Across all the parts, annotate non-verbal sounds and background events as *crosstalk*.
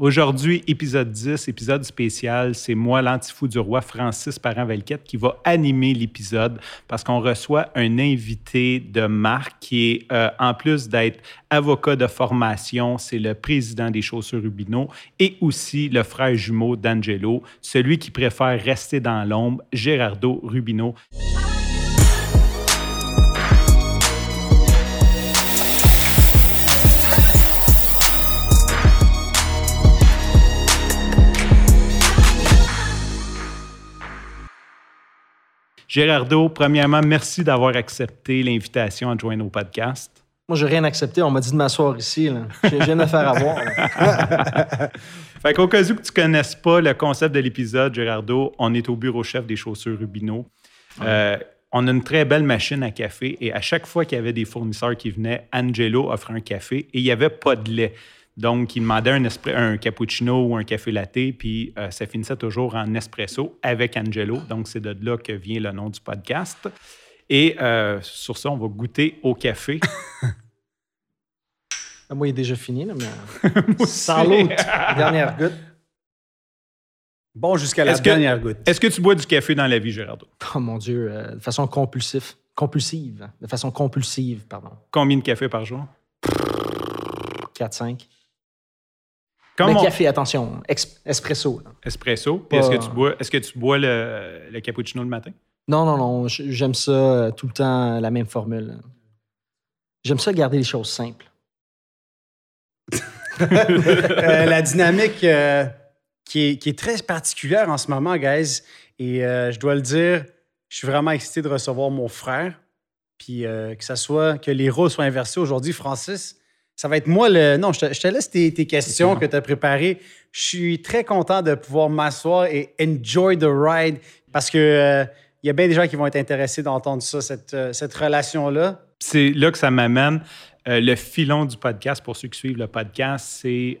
Aujourd'hui, épisode 10, épisode spécial, c'est moi, l'antifou du roi Francis Parent-Velquette, qui va animer l'épisode parce qu'on reçoit un invité de marque qui est, euh, en plus d'être avocat de formation, c'est le président des chaussures Rubino et aussi le frère jumeau d'Angelo, celui qui préfère rester dans l'ombre, Gérardo Rubino. Gérardo, premièrement, merci d'avoir accepté l'invitation à joindre au podcast. Moi, j'ai rien accepté. On m'a dit de m'asseoir ici. J'ai rien à faire à voir. *laughs* fait qu'au cas où que tu ne connaisses pas le concept de l'épisode, Gérardo, on est au bureau chef des chaussures Rubino. Euh, on a une très belle machine à café et à chaque fois qu'il y avait des fournisseurs qui venaient, Angelo offrait un café et il n'y avait pas de lait. Donc, il demandait un, un cappuccino ou un café latte, puis euh, ça finissait toujours en espresso avec Angelo. Donc, c'est de là que vient le nom du podcast. Et euh, sur ça, on va goûter au café. *laughs* Ah, moi, il est déjà fini, là, mais. *laughs* Salut! *laughs* Dernière goutte. Bon, jusqu'à la dernière goutte. Est-ce que tu bois du café dans la vie, Gérardo? Oh mon Dieu, euh, de façon compulsive. Compulsive. De façon compulsive, pardon. Combien de café par jour? 4-5. Comme Mais café, attention, espresso. Espresso. est-ce que tu bois, est-ce que tu bois le, cappuccino le matin? Non, non, non. J'aime ça euh, tout le temps, la même formule. J'aime ça garder les choses simples. *laughs* Euh, la dynamique euh, qui, est, très particulière en ce moment, guys, et je dois le dire, je suis vraiment excité de recevoir mon frère, puis que ça soit, que les rôles soient inversés aujourd'hui. Francis, ça va être moi le. Non, je te, laisse tes, questions que tu as préparées. Je suis très content de pouvoir m'asseoir et enjoy the ride parce que euh, il y a bien des gens qui vont être intéressés d'entendre ça, cette, euh, relation-là. C'est là que ça m'amène. Euh, le filon du podcast, pour ceux qui suivent le podcast, c'est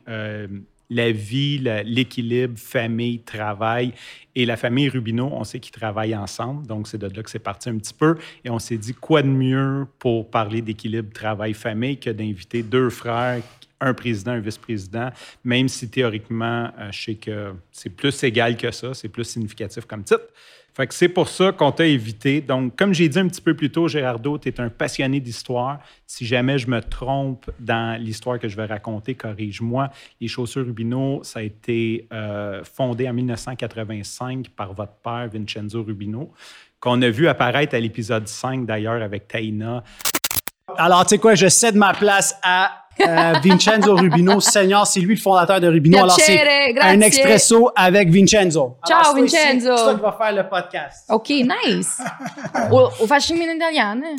la vie, l'équilibre, famille, travail. Et la famille Rubino, on sait qu'ils travaillent ensemble, donc c'est de là que c'est parti un petit peu. Et on s'est dit, quoi de mieux pour parler d'équilibre travail-famille que d'inviter deux frères un président, un vice-président, même si théoriquement, euh, je sais que c'est plus égal que ça, c'est plus significatif comme titre. C'est pour ça qu'on t'a évité. Donc, comme j'ai dit un petit peu plus tôt, Gérardo, tu es un passionné d'histoire. Si jamais je me trompe dans l'histoire que je vais raconter, corrige-moi. Les chaussures Rubino, ça a été euh, fondé en 1985 par votre père, Vincenzo Rubino, qu'on a vu apparaître à l'épisode 5 d'ailleurs avec Taina. Alors, tu sais quoi, je cède ma place à euh, *laughs* Vincenzo Rubino, Seigneur, c'est lui le fondateur de Rubino. Alors, c'est un expresso avec Vincenzo. Ciao, Vincenzo. C'est toi qui va faire le podcast. OK, nice. *laughs* o, o facciamo in italiano.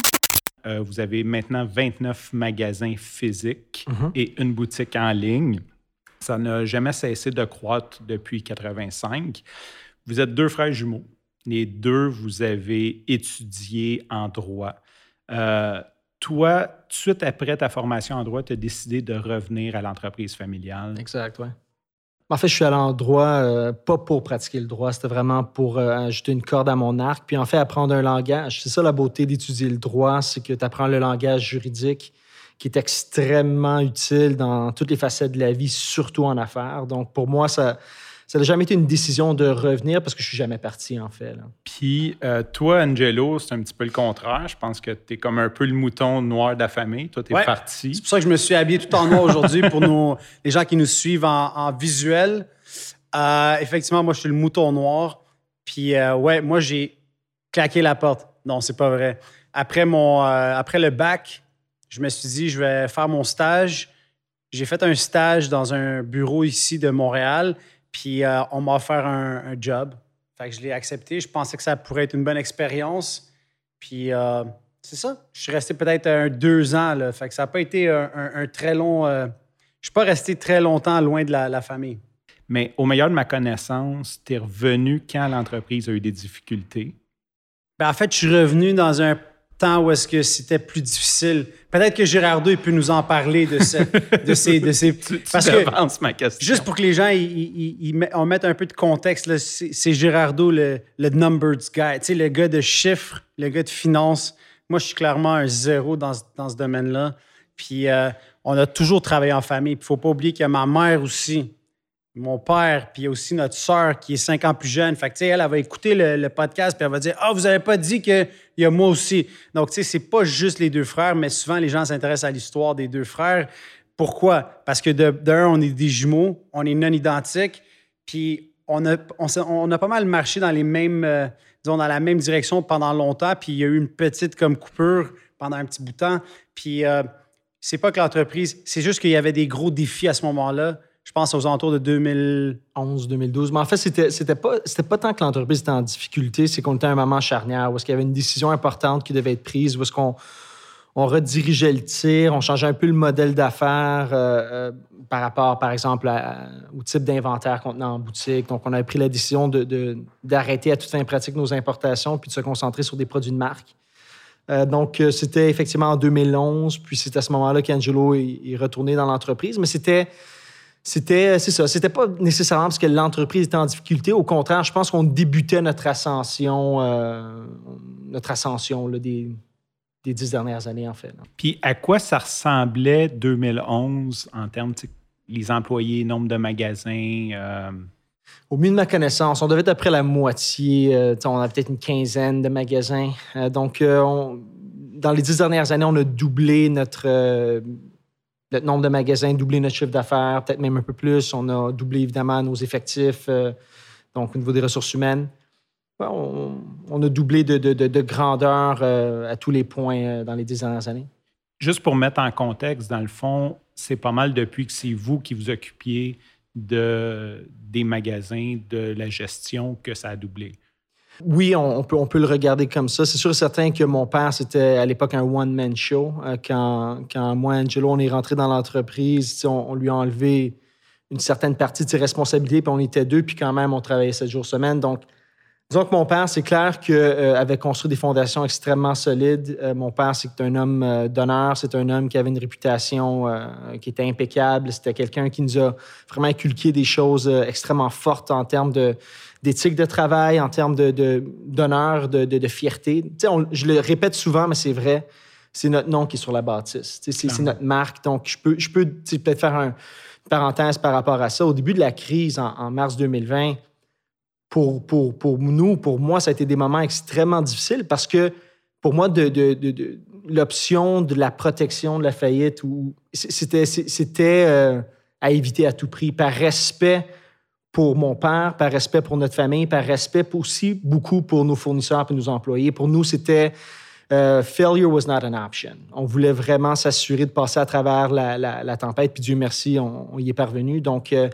Euh, vous avez maintenant 29 magasins physiques mhm. et une boutique en ligne. Ça n'a jamais cessé de croître depuis 85. Vous êtes deux frères jumeaux. Les deux, vous avez étudié en droit. Euh, toi, tout de suite après ta formation en droit, tu as décidé de revenir à l'entreprise familiale? Exact, oui. En fait, je suis allé en droit, euh, pas pour pratiquer le droit, c'était vraiment pour euh, ajouter une corde à mon arc, puis en fait, apprendre un langage. C'est ça la beauté d'étudier le droit, c'est que tu apprends le langage juridique qui est extrêmement utile dans toutes les facettes de la vie, surtout en affaires. Donc, pour moi, ça, ça n'a jamais été une décision de revenir parce que je suis jamais parti, en fait. Puis, euh, toi, Angelo, c'est un petit peu le contraire. Je pense que tu es comme un peu le mouton noir de la famille. Toi, tu es parti. C'est pour ça que je me suis habillé tout en noir aujourd'hui pour nos, *laughs* les gens qui nous suivent en, visuel. Euh, effectivement, moi, je suis le mouton noir. Puis, euh, ouais, moi, j'ai claqué la porte. Non, c'est pas vrai. Après, mon, après le bac, je me suis dit, je vais faire mon stage. J'ai fait un stage dans un bureau ici de Montréal. Puis euh, on m'a offert un, job. Fait que je l'ai accepté. Je pensais que ça pourrait être une bonne expérience. Puis euh, c'est ça. Je suis resté peut-être un deux ans. Là. Fait que ça n'a pas été un, très long. Euh, je ne suis pas resté très longtemps loin de la, famille. Mais au meilleur de ma connaissance, tu es revenu quand l'entreprise a eu des difficultés? Ben, en fait, je suis revenu dans un temps où est-ce que c'était plus difficile. Peut-être que Gérardo il peut nous en parler de, de ces... De ces *laughs* parce que, ma question. Juste pour que les gens, ils, on mette un peu de contexte, c'est Gérardo, le, le numbers guy, tu sais, le gars de chiffres, le gars de finances. Moi, je suis clairement un zéro dans, dans ce domaine-là. Puis euh, on a toujours travaillé en famille. Il ne faut pas oublier qu'il y a ma mère aussi mon père, puis il y a aussi notre sœur qui est cinq ans plus jeune. Fait que, tu sais, elle, elle va écouter le, le podcast, puis elle va dire Ah, vous avez pas dit qu'il y a moi aussi. Donc, tu sais, c'est pas juste les deux frères, mais souvent, les gens s'intéressent à l'histoire des deux frères. Pourquoi? Parce que d'un, on est des jumeaux, on est non identiques, puis on a, on, a pas mal marché dans les mêmes, euh, dans la même direction pendant longtemps, puis il y a eu une petite comme coupure pendant un petit bout de temps. Puis euh, c'est pas que l'entreprise, c'est juste qu'il y avait des gros défis à ce moment-là. Je pense aux alentours de 2000. 11, 2012. Mais en fait, c'était, c'était, pas, c'était pas tant que l'entreprise était en difficulté, c'est qu'on était à un moment charnière où est-ce qu'il y avait une décision importante qui devait être prise, où est-ce qu'on on redirigeait le tir, on changeait un peu le modèle d'affaires euh, euh, par rapport, par exemple, au type d'inventaire qu'on tenait en boutique. Donc, on avait pris la décision de, d'arrêter à toute fin pratique nos importations puis de se concentrer sur des produits de marque. Euh, donc, c'était effectivement en 2011, puis c'est à ce moment-là qu'Angelo est, est retourné dans l'entreprise. Mais c'était, c'était, c'est ça, c'était pas nécessairement parce que l'entreprise était en difficulté. Au contraire, je pense qu'on débutait notre ascension, euh, notre ascension là, des, des dix dernières années, en fait. là. Puis à quoi ça ressemblait 2011 en termes, sais, les employés, nombre de magasins? euh, Au milieu de ma connaissance, on devait être à peu près la moitié. euh, on avait peut-être une quinzaine de magasins. Euh, donc, euh, on- dans les dix dernières années, on a doublé notre, notre nombre de magasins, doublé notre chiffre d'affaires, peut-être même un peu plus. On a doublé évidemment nos effectifs, euh, donc au niveau des ressources humaines. On, a doublé de, de- de- de grandeur euh, à tous les points euh, dans les dix dernières années. Juste pour mettre en contexte, dans le fond, c'est pas mal depuis que c'est vous qui vous occupiez de, des magasins, de la gestion, que ça a doublé. Oui, on, peut, le regarder comme ça. C'est sûr et certain que mon père, c'était à l'époque un one-man show. Euh, quand, moi, Angelo, on est rentré dans l'entreprise, on, lui a enlevé une certaine partie de ses responsabilités, puis on était deux, puis quand même, on travaillait sept jours semaine. Donc, disons que mon père, c'est clair qu'il avait construit des fondations extrêmement solides. Euh, mon père, c'est un homme euh, d'honneur, c'est un homme qui avait une réputation euh, qui était impeccable. C'était quelqu'un qui nous a vraiment inculqué des choses euh, extrêmement fortes en termes de d'éthique de travail, en termes de- de- d'honneur, de, de, de fierté. On- je le répète souvent, mais c'est vrai, c'est notre nom qui est sur la bâtisse. C'est notre marque. Donc, je peux, je peux peut-être faire un- une parenthèse par rapport à ça. Au début de la crise, en, en mars 2020, pour, pour, pour nous, pour moi, ça a été des moments extrêmement difficiles parce que pour moi, de, de- de- de- l'option de la protection de la faillite, c'était, euh, à éviter à tout prix, par respect pour mon père, par respect pour notre famille, par respect aussi beaucoup pour nos fournisseurs et nos employés. Pour nous, c'était euh, failure was not an option. On voulait vraiment s'assurer de passer à travers la, la- la tempête, puis Dieu merci, on, y est parvenu. Donc, euh,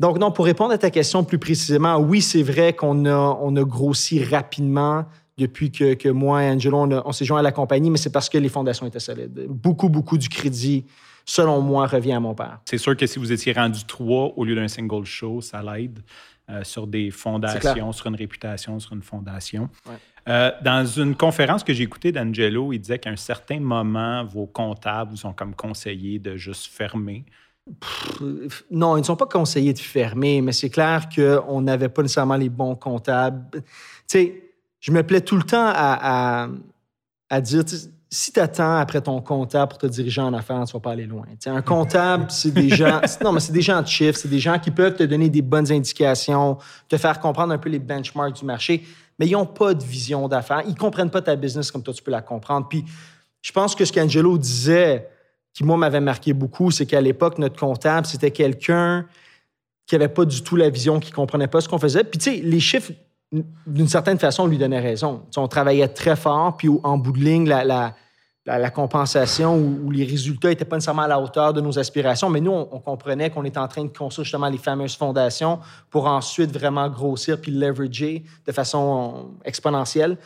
donc, non, pour répondre à ta question plus précisément, oui, c'est vrai qu'on a, on a grossi rapidement depuis que, que moi et Angelo, on, on s'est joint à la compagnie, mais c'est parce que les fondations étaient solides. Beaucoup, beaucoup du crédit, selon moi, revient à mon père. C'est sûr que si vous étiez rendu trois au lieu d'un single show, ça l'aide euh, sur des fondations, sur une réputation, sur une fondation. Ouais. Euh, dans une conférence que j'ai écoutée d'Angelo, il disait qu'à un certain moment, vos comptables vous ont comme conseillé de juste fermer. Non, ils ne sont pas conseillés de fermer, mais c'est clair qu'on n'avait pas nécessairement les bons comptables. Tu sais, je me plais tout le temps à, à- à dire, si tu attends après ton comptable pour te diriger en affaires, tu ne vas pas aller loin. Un comptable, c'est des gens, *laughs* non, mais c'est des gens de chiffres, c'est des gens qui peuvent te donner des bonnes indications, te faire comprendre un peu les benchmarks du marché, mais ils n'ont pas de vision d'affaires. Ils ne comprennent pas ta business comme toi, tu peux la comprendre. Puis je pense que ce qu'Angelo disait, qui moi m'avait marqué beaucoup, c'est qu'à l'époque, notre comptable, c'était quelqu'un qui n'avait pas du tout la vision, qui comprenait pas ce qu'on faisait. Puis tu sais, les chiffres, d'une certaine façon, lui donnaient raison. On travaillait très fort, puis en bout de ligne, la, la- la- la compensation ou, ou les résultats n'étaient pas nécessairement à la hauteur de nos aspirations, mais nous, on, on comprenait qu'on était en train de construire justement les fameuses fondations pour ensuite vraiment grossir puis leverager de façon exponentielle.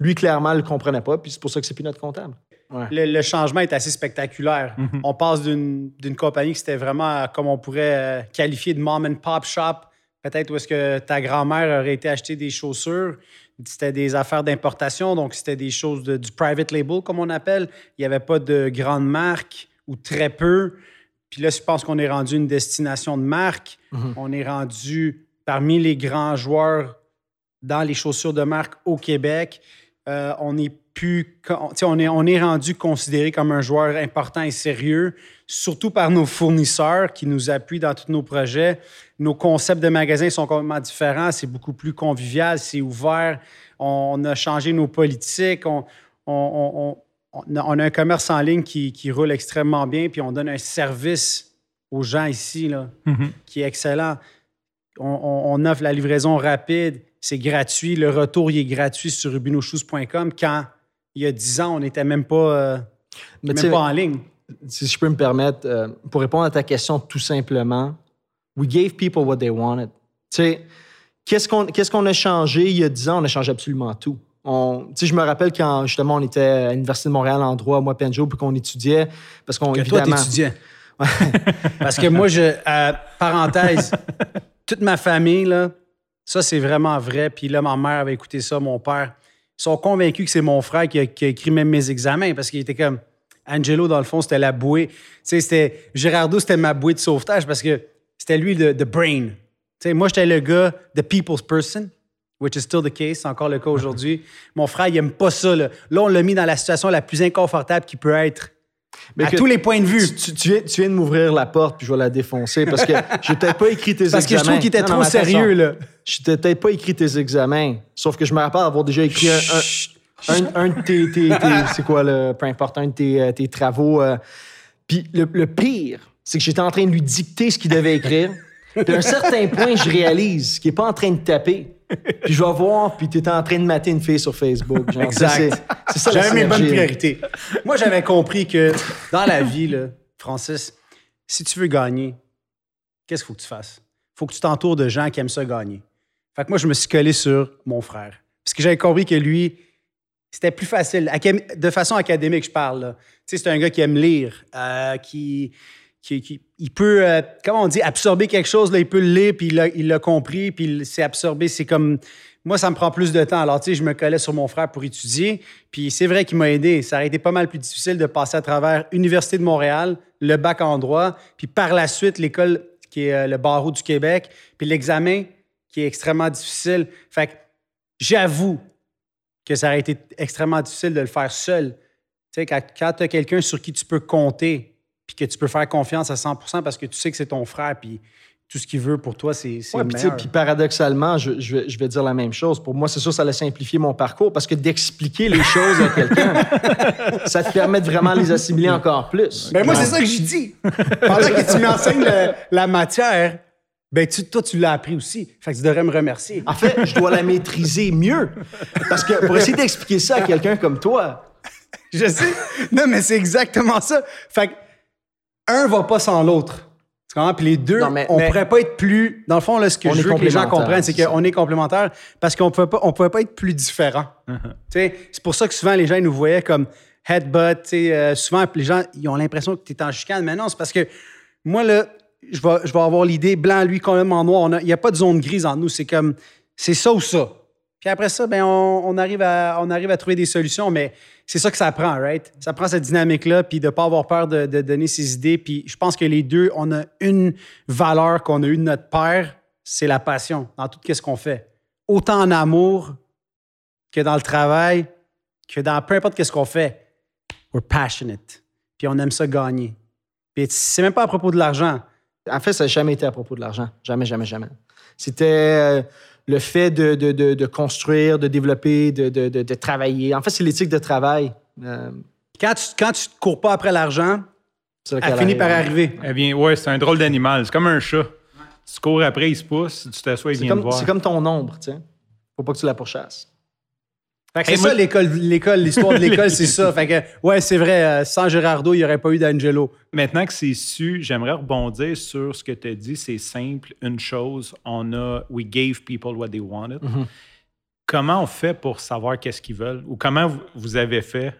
Lui, clairement, ne le comprenait pas, puis c'est pour ça que c'est plus notre comptable. Ouais. Le, le changement est assez spectaculaire. Mhm. On passe d'une d'une compagnie qui c'était vraiment, euh, comme on pourrait euh, qualifier de mom and pop shop, peut-être où est-ce que ta grand-mère aurait été acheter des chaussures. C'était des affaires d'importation, donc c'était des choses de- du private label, comme on appelle. Il n'y avait pas de grandes marques ou très peu. Puis là, je pense qu'on est rendu une destination de marque. Mhm. On est rendu parmi les grands joueurs dans les chaussures de marque au Québec. Euh, on est plus. On est, on est rendu considéré comme un joueur important et sérieux, surtout par nos fournisseurs qui nous appuient dans tous nos projets. Nos concepts de magasins sont complètement différents. C'est beaucoup plus convivial, c'est ouvert. On a changé nos politiques. On, a, un commerce en ligne qui, qui roule extrêmement bien, puis on donne un service aux gens ici là, Mhm. qui est excellent. On, offre la livraison rapide, c'est gratuit. Le retour, il est gratuit sur rubinochoose.com. Quand il y a 10 ans, on n'était même pas, euh, Mais même pas en ligne. si je peux me permettre, euh, pour répondre à ta question tout simplement, we gave people what they wanted. Tu sais, qu'est-ce qu'on qu'est-ce qu'on a changé il y a 10 ans? On a changé absolument tout. On, tu sais, je me rappelle quand justement on était à l'Université de Montréal en droit, moi, Penjo, puis qu'on étudiait, parce qu'on Que toi, évidemment. t'étudiais. *laughs* Parce que moi, je, euh, parenthèse, toute ma famille, là, ça, c'est vraiment vrai. Puis là, ma mère avait écouté ça, mon père. Sont convaincus que c'est mon frère qui a, qui a écrit même mes examens parce qu'il était comme Angelo, dans le fond, c'était la bouée. Tu sais, c'était Gerardo, c'était ma bouée de sauvetage parce que c'était lui le the brain. Tu sais, moi, j'étais le gars, the people's person, which is still the case, c'est encore le cas aujourd'hui. *laughs* Mon frère, il aime pas ça. Là, Là, on l'a mis dans la situation la plus inconfortable qui peut être. Mais à que- tous les points de vue. Tu, viens, tu viens de m'ouvrir la porte, puis je vais la défoncer parce que *laughs* j'ai peut-être pas écrit tes Parce que examens. je trouve qu'il était Non, trop sérieux, là. Je t'ai peut-être pas écrit tes examens. Sauf que je me rappelle avoir déjà écrit un, un, un- un de tes. tes- tes- *laughs* c'est quoi, le, peu importe, un de tes, euh, tes travaux. euh. Puis le, le pire, c'est que j'étais en train de lui dicter ce qu'il devait écrire. Puis à un certain point, je réalise qu'il n'est pas en train de taper. Puis je vais voir, puis tu étais en train de mater une fille sur Facebook. Genre, Exact. C'est ça J'avais mes bonnes priorités. Moi, j'avais compris que dans la vie, là, Francis, si tu veux gagner, qu'est-ce qu'il faut que tu fasses? Il faut que tu t'entoures de gens qui aiment ça gagner. Fait que moi, je me suis collé sur mon frère. Parce que j'avais compris que lui, c'était plus facile. De façon académique, je parle. Tu sais, c'est un gars qui aime lire, euh, qui, il peut, euh, comment on dit, absorber quelque chose, il peut le lire, puis il l'a- compris, puis il s'est absorbé. C'est comme, moi, ça me prend plus de temps. Alors, tu sais, je me collais sur mon frère pour étudier, puis c'est vrai qu'il m'a aidé. Ça aurait été pas mal plus difficile de passer à travers Université de Montréal, le bac en droit, puis par la suite, l'école qui est euh, le barreau du Québec, puis l'examen qui est extrêmement difficile. Fait que j'avoue que ça aurait été extrêmement difficile de le faire seul. Tu sais, quand, quand tu as quelqu'un sur qui tu peux compter, puis que tu peux faire confiance à 100% parce que tu sais que c'est ton frère, puis tout ce qu'il veut pour toi, c'est c'est Ouais, le puis, paradoxalement, je, je vais, je vais dire la même chose. Pour moi, c'est sûr, ça a simplifié mon parcours parce que d'expliquer les *laughs* choses à quelqu'un, ça te permet de vraiment les assimiler encore plus. Ben moi, c'est ça que je dis. Pendant que tu m'enseignes la matière, ben tu, toi, tu l'as appris aussi. Fait que tu devrais me remercier. En fait, je dois la maîtriser mieux. Parce que pour essayer d'expliquer ça à quelqu'un comme toi, Je sais. Non, mais c'est exactement ça. Fait que un va pas sans l'autre. Tu comprends? Puis les deux, Non, mais- on mais- pourrait pas être plus. Dans le fond, là, ce que je veux que les gens comprennent, c'est qu'on est complémentaires parce qu'on pouvait pas, on pouvait pas être plus différents. *laughs* Tu sais, c'est pour ça que souvent les gens ils nous voyaient comme headbutt. euh, souvent, les gens ils ont l'impression que tu es en chicane. Mais non, c'est parce que moi, là, je vais, je vais avoir l'idée blanc, lui, complètement noir. On a- Il n'y a pas de zone grise en nous. C'est comme, c'est ça ou ça. Puis après ça, ben, on, arrive à, on arrive à trouver des solutions, mais c'est ça que ça prend, right? Ça prend cette dynamique-là, puis de ne pas avoir peur de, de donner ses idées. Puis je pense que les deux, on a une valeur qu'on a eue de notre père, c'est la passion dans tout ce qu'on fait. Autant en amour que dans le travail, que dans peu importe ce qu'on fait. We're passionate. Puis on aime ça gagner. Puis c'est même pas à propos de l'argent. en fait, ça n'a jamais été à propos de l'argent. Jamais, jamais, jamais. C'était euh, le fait de, de- de- de construire, de développer, de, de- de- de travailler. En fait, c'est l'éthique de travail. Euh, Quand tu, quand tu cours pas après l'argent, elle finit par arriver. Eh bien, ouais, c'est un drôle d'animal. C'est comme un chat. Tu cours après, il se pousse. Tu t'assois, il C'est vient te comme, voir. c'est comme ton ombre, tu sais. Faut pas que tu la pourchasses. C'est moi- ça l'école, l'école, l'histoire de *laughs* l'école, c'est ça. Fait que, ouais, c'est vrai, euh, sans Gerardo, il n'y aurait pas eu d'Angelo. Maintenant que c'est su, j'aimerais rebondir sur ce que tu as dit. C'est simple, une chose. On a We gave people what they wanted. Mhm. Comment on fait pour savoir qu'est-ce qu'ils veulent? Ou comment vous, avez fait?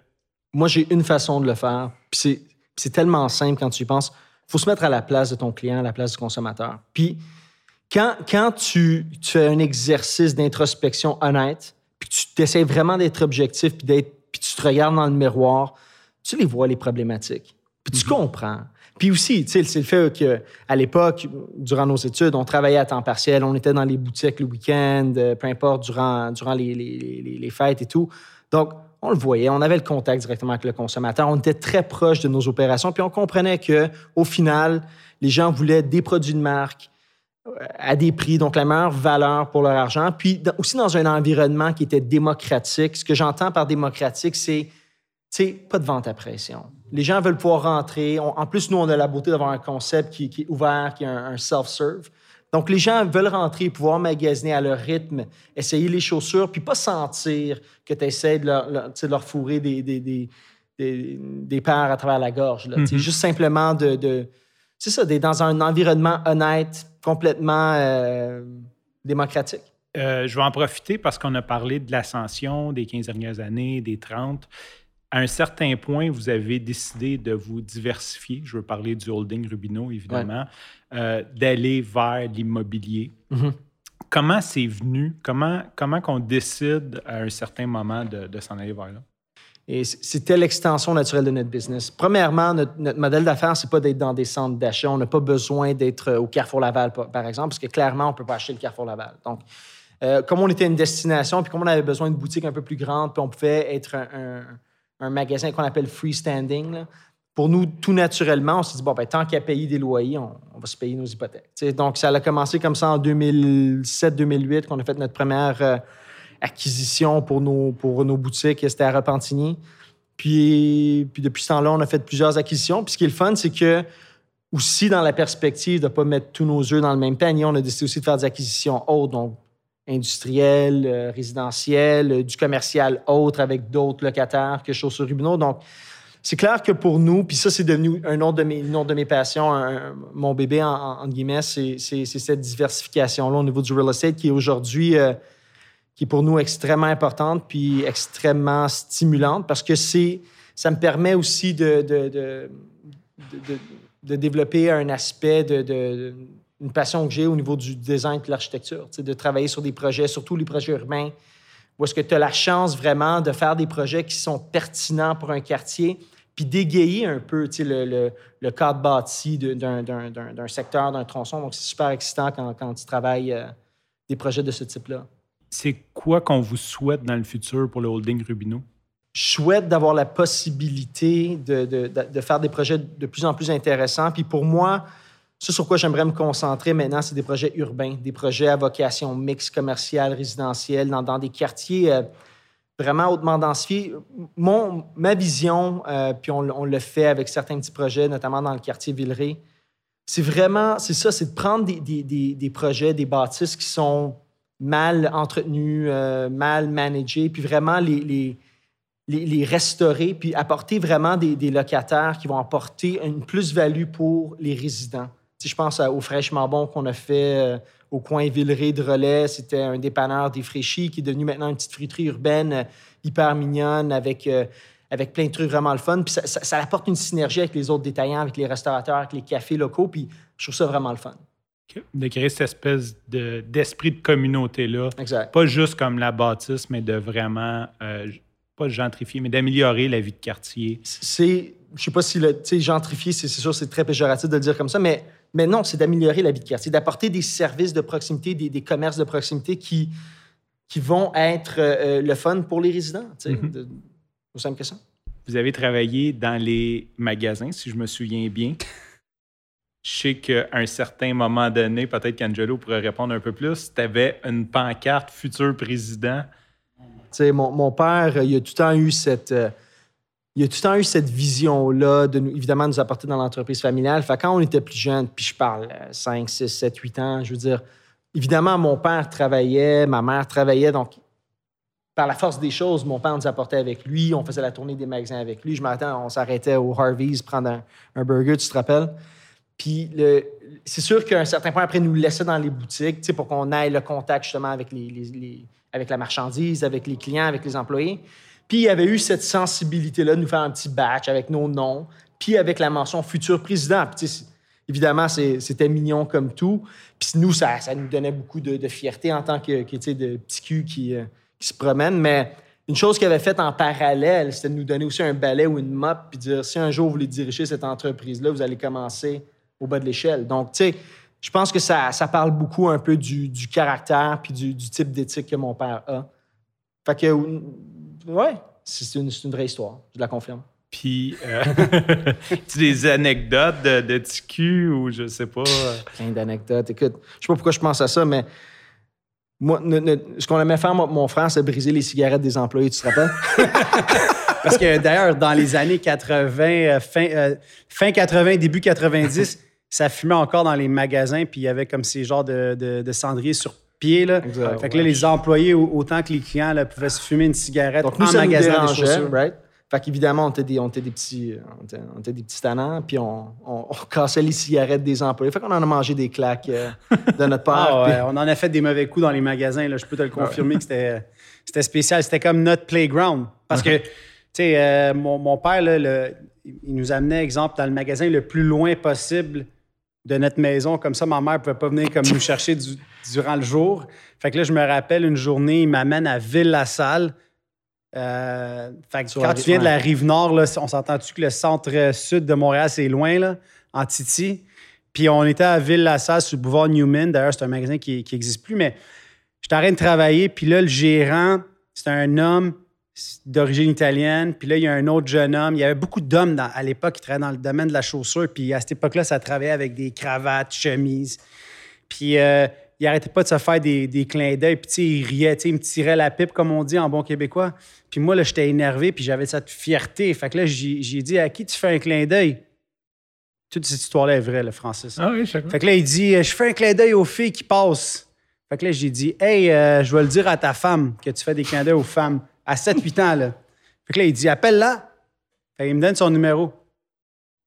Moi, j'ai une façon de le faire. Puis c'est, tellement simple quand tu y penses. Il faut se mettre à la place de ton client, à la place du consommateur. Puis quand, quand tu, tu fais un exercice d'introspection honnête, puis tu essaies vraiment d'être objectif, puis, d'être, puis tu te regardes dans le miroir, tu les vois, les problématiques. Puis tu comprends. Puis aussi, tu sais, c'est le fait qu'à l'époque, durant nos études, on travaillait à temps partiel, on était dans les boutiques le week-end, euh, peu importe, durant, durant les, les- les- les fêtes et tout. Donc, on le voyait, on avait le contact directement avec le consommateur, on était très proche de nos opérations, puis on comprenait que au final, les gens voulaient des produits de marque à des prix, donc la meilleure valeur pour leur argent, puis aussi dans un environnement qui était démocratique. Ce que j'entends par démocratique, c'est sais, pas de vente à pression. Les gens veulent pouvoir rentrer. en plus, nous, on a la beauté d'avoir un concept qui, est ouvert, qui est un, self-serve. Donc, les gens veulent rentrer, pouvoir magasiner à leur rythme, essayer les chaussures, puis pas sentir que tu essaies de leur, fourrer des, des, des, paires à travers la gorge. C'est mm-hmm. Juste simplement de. C'est ça, d'être dans un environnement honnête, complètement euh, démocratique. Euh, je vais en profiter parce qu'on a parlé de l'ascension des 15 dernières années, des 30 à un certain point, vous avez décidé de vous diversifier. Je veux parler du holding Rubino, évidemment, euh, d'aller vers l'immobilier. Mm-hmm. Comment c'est venu? Comment, comment qu'on décide à un certain moment de, s'en aller vers là? Et c'était l'extension naturelle de notre business. Premièrement, notre, modèle d'affaires, c'est pas d'être dans des centres d'achat. On n'a pas besoin d'être au Carrefour Laval, par exemple, parce que clairement, on peut pas acheter le Carrefour Laval. Donc, euh, comme on était une destination, puis comme on avait besoin d'une boutique un peu plus grande, puis on pouvait être un magasin qu'on appelle freestanding. Pour nous, tout naturellement, on s'est dit, bon, ben, tant qu'à payer des loyers, on, va se payer nos hypothèques. donc, ça a commencé comme ça en 2007-2008, qu'on a fait notre première euh, acquisition pour nos, pour nos boutiques. C'était à Repentigny. Puis, puis depuis ce temps-là, on a fait plusieurs acquisitions. Puis ce qui est le fun, c'est que aussi dans la perspective de ne pas mettre tous nos œufs dans le même panier, on a décidé aussi de faire des acquisitions hautes, donc industriel, euh, résidentiel, euh, du commercial autre avec d'autres locataires que Chaussures Rubino. Donc, c'est clair que pour nous, puis ça, c'est devenu un autre de mes, une de mes passions, mon bébé, en, guillemets, c'est cette diversification-là au niveau du real estate qui est aujourd'hui, euh, qui est pour nous extrêmement importante puis extrêmement stimulante parce que c'est, ça me permet aussi de, de, de, de développer un aspect de, une passion que j'ai au niveau du design et de l'architecture, de travailler sur des projets, surtout les projets urbains, où est-ce que tu as la chance vraiment de faire des projets qui sont pertinents pour un quartier, puis d'égayer un peu le, le, le, cadre bâti d'un secteur, d'un tronçon. Donc, c'est super excitant quand, quand tu travailles euh, des projets de ce type-là. C'est quoi qu'on vous souhaite dans le futur pour le holding Rubino? Je souhaite d'avoir la possibilité de, de, de, faire des projets de plus en plus intéressants. Puis pour moi, ce sur quoi j'aimerais me concentrer maintenant, c'est des projets urbains, des projets à vocation mixte, commerciale, résidentielle, dans, des quartiers euh, vraiment hautement densifiés. Mon, ma vision, euh, puis on, le fait avec certains petits projets, notamment dans le quartier Villeray, c'est vraiment, c'est ça, c'est de prendre des, projets, des bâtisses qui sont mal entretenus, euh, mal managés, puis vraiment les, les, restaurer, puis apporter vraiment des, locataires qui vont apporter une plus-value pour les résidents. Si je pense au fraîchement bon qu'on a fait euh, au coin Villeray de Relais, c'était un dépanneur défraîchi qui est devenu maintenant une petite friterie urbaine euh, hyper mignonne avec, avec plein de trucs vraiment le fun. Puis ça, apporte une synergie avec les autres détaillants, avec les restaurateurs, avec les cafés locaux. Puis je trouve ça vraiment le fun. De créer cette espèce d'esprit de, communauté-là. Exact. Pas juste comme la bâtisse, mais de vraiment, pas gentrifier, mais d'améliorer la vie de quartier. C'est, je sais pas si le, gentrifier, c'est sûr, c'est très péjoratif de le dire comme ça, mais mais non, c'est d'améliorer la vie de quartier, d'apporter des services de proximité, des, commerces de proximité qui, qui vont être euh, le fun pour les résidents. C'est mm simple que ça. Vous avez travaillé dans les magasins, si je me souviens bien. Je sais qu'à un certain moment donné, peut-être qu'Angelo pourrait répondre un peu plus, tu avais une pancarte futur président. Mon, mon, père, il a tout le temps eu cette. Euh, le temps vision-là de nous, évidemment nous apporter dans l'entreprise familiale. Quand on était plus jeune, puis je parle 5, 6, 7, 8 ans, je veux dire, évidemment, mon père travaillait, ma mère travaillait, donc par la force des choses, mon père nous apportait avec lui, on faisait la tournée des magasins avec lui. Je m'attends, on s'arrêtait au Harvey's prendre un, burger, tu te rappelles? Puis c'est sûr qu'à un certain point, après, nous laissait dans les boutiques pour qu'on aille le contact justement avec, les, avec la marchandise, avec les clients, avec les employés. Puis il y avait eu cette sensibilité-là de nous faire un petit batch avec nos noms, puis avec la mention futur président. Puis, évidemment, c'était mignon comme tout. Puis nous, ça, nous donnait beaucoup de, fierté en tant que, que de petits culs qui, euh, qui se promènent. Mais une chose qu'il avait faite en parallèle, c'était de nous donner aussi un balai ou une mop, puis dire si un jour vous voulez diriger cette entreprise-là, vous allez commencer au bas de l'échelle. Donc, tu sais, je pense que ça, ça parle beaucoup un peu du, caractère puis du, du type d'éthique que mon père a. Fait que ouais, C'est une, c'est une vraie histoire, je la confirme. Puis, euh, *laughs* tu des anecdotes de, de TQ ou je sais pas. euh, Plein d'anecdotes. Écoute, je sais pas pourquoi je pense à ça, mais moi, ne- ne- ce qu'on aimait faire, moi, mon frère, c'est briser les cigarettes des employés, tu te rappelles? *laughs* Parce que d'ailleurs, dans les années 80, euh, fin, euh, fin 80, début 90, ça fumait encore dans les magasins, puis il y avait comme ces genres de, de, de cendriers sur pied. Là. Exact. Fait que là, les employés, au- autant que les clients, là, pouvaient se fumer une cigarette Donc, nous, en ça nous magasinant des chaussures. right? Fait qu'évidemment, on était des, on était des petits, on était, on était des petits tannants, puis on, on- on cassait les cigarettes des employés. Fait qu'on en a mangé des claques euh, de notre *laughs* part. Ah puis- ouais, on en a fait des mauvais coups dans les magasins. Là. Je peux te le confirmer que c'était, c'était spécial. C'était comme notre playground. Parce que, tu sais, euh, mon, mon père, là, le- il nous amenait, exemple, dans le magasin le plus loin possible de notre maison. Comme ça, ma mère ne pouvait pas venir comme nous chercher du- durant le jour. Fait que là, je me rappelle une journée, il m'amène à Ville-la-Salle. Euh, fait que Sur quand la tu viens de la rive nord, là, on s'entend-tu que le centre-sud de Montréal, c'est loin, là, en Titi? Puis on était à Ville-la-Salle sur le boulevard Newman. D'ailleurs, c'est un magasin qui n'existe plus, mais j'étais en train de travailler. Puis là, le gérant, c'était un homme d'origine italienne. Puis là, il y a un autre jeune homme. Il y avait beaucoup d'hommes dans- à l'époque qui travaillaient dans le domaine de la chaussure. Puis à cette époque-là, ça travaillait avec des cravates, chemises. Puis euh, il arrêtait pas de se faire des, des clins d'œil. Puis tu sais, il riait, tu sais, il me tirait la pipe, comme on dit en bon québécois. Puis moi, là, j'étais énervé, puis j'avais cette fierté. Fait que là, j'ai j'ai dit à qui tu fais un clin d'œil? Toute cette histoire-là est vraie, le Francis. Ah oui, pas. Fait que là, il dit Je fais un clin d'œil aux filles qui passent. Fait que là, j'ai dit Hey, euh, je vais le dire à ta femme que tu fais des clins d'œil aux femmes à 7-8 ans. Là. Fait que là, il dit Appelle-la. Fait me donne son numéro.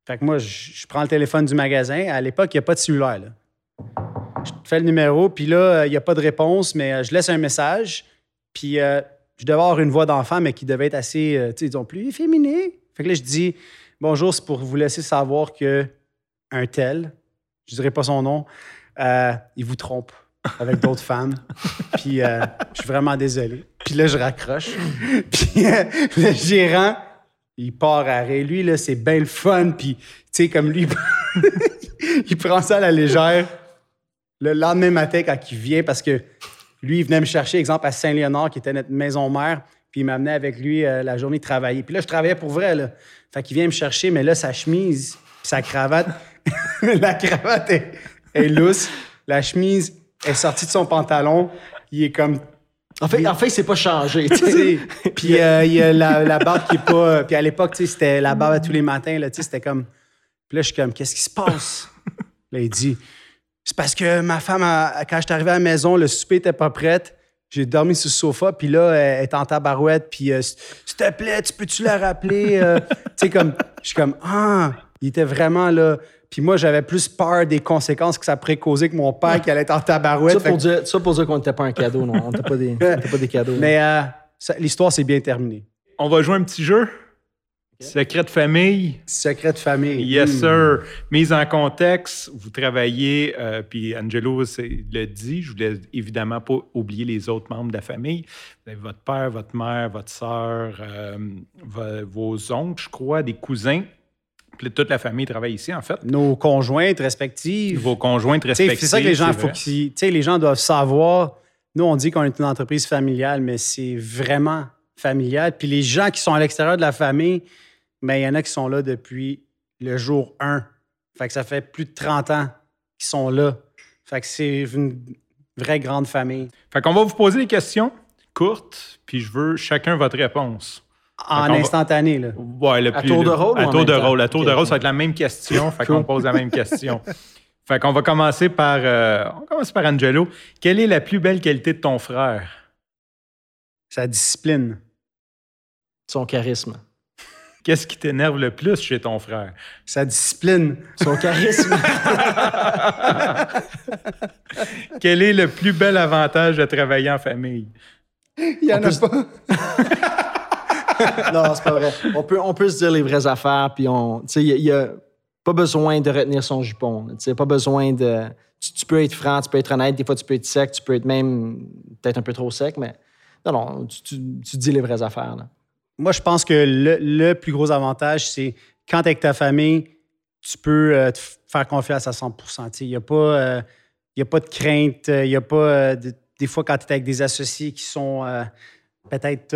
Fait que moi, je, prends le téléphone du magasin. À l'époque, il n'y a pas de cellulaire. Là. Je fais le numéro, puis là, euh, il n'y a pas de réponse, mais euh, je laisse un message. Puis euh, je devais avoir une voix d'enfant, mais qui devait être assez, tu sais, disons, plus efféminée. Fait que là, je dis Bonjour, c'est pour vous laisser savoir que un tel, je dirais pas son nom, il vous trompe avec d'autres femmes. *laughs* Puis euh, je suis vraiment désolé. Puis là, je raccroche. *laughs* Puis euh, le gérant, il part à rire. Lui, là, c'est bien le fun. Puis, tu sais, comme lui, *laughs* il prend ça à la légère. Le lendemain matin, quand il vient, parce que lui, il venait me chercher, exemple, à Saint-Léonard, qui était notre maison mère, puis il m'amenait avec lui euh, la journée de travailler. Puis là, je travaillais pour vrai, là. Fait qu'il vient me chercher, mais là, sa chemise, puis sa cravate, la cravate est, est lousse, la chemise est sortie de son pantalon, il est comme En fait, en fait, il s'est pas changé. Puis euh, il y a la, la barbe qui est pas. Puis à l'époque, c'était la barbe à tous les matins. Là, c'était comme. Puis là, je suis comme, qu'est-ce qui se passe? Là, il dit, c'est parce que ma femme, a- quand je suis arrivé à la maison, le souper était pas prête. J'ai dormi sur le sofa, puis là, elle est en tabarouette, puis euh, s'il te plaît, tu peux-tu la rappeler? Euh, tu sais, comme, je suis comme, ah, il était vraiment là. Puis moi, j'avais plus peur des conséquences que ça pourrait causer que mon père qui allait être en tabarouette. Ça pour, que- dire, ça pour dire qu'on n'était pas un cadeau, non. On n'était pas, des- *laughs* pas des cadeaux. Mais euh, l'histoire s'est bien terminée. On va jouer un petit jeu. Secret de famille. Secret de famille. Yes, Hmm. sir. Mise en contexte, vous travaillez, euh, puis Angelo c'est- le dit, je voulais évidemment pas oublier les autres membres de la famille. Vous avez votre père, votre mère, votre soeur, vos oncles, je crois, des cousins. Toute la famille travaille ici, en fait. Nos conjointes respectives. Vos conjointes respectives. C'est ça que les gens, faut qu'ils- les gens doivent savoir. Nous, on dit qu'on est une entreprise familiale, mais c'est vraiment familial. Puis les gens qui sont à l'extérieur de la famille, ben, il y en a qui sont là depuis le jour 1. Fait que ça fait plus de 30 ans qu'ils sont là. Fait que c'est une vraie grande famille. Fait qu'on va vous poser des questions courtes, puis je veux chacun votre réponse. En instantané, là. Ouais, le À plus- tour de rôle À tour de temps? rôle. À tour de rôle, ça va être la même question. fait qu'on pose la même question. *laughs* Fait qu'on va commencer par. euh, on commence par Angelo. Quelle est la plus belle qualité de ton frère? Sa discipline. Son charisme. *laughs* Qu'est-ce qui t'énerve le plus chez ton frère? Sa discipline. Son charisme. *laughs* Quel est le plus bel avantage de travailler en famille? Il y en a pas. *laughs* non, c'est pas vrai. On peut, on peut se dire les vraies affaires, puis on. Tu sais, il n'y a, pas besoin de retenir son jupon. Tu sais, pas besoin de. Tu, peux être franc, tu peux être honnête, des fois tu peux être sec, tu peux être même peut-être un peu trop sec, mais non, non, tu, dis les vraies affaires. Moi, je pense que le, plus gros avantage, c'est quand tu avec ta famille, tu peux euh, te faire confiance à 100 Il n'y a, pas, euh, y a pas de crainte. Il n'y a pas. euh, de- des fois, quand tu es avec des associés qui sont euh, peut-être.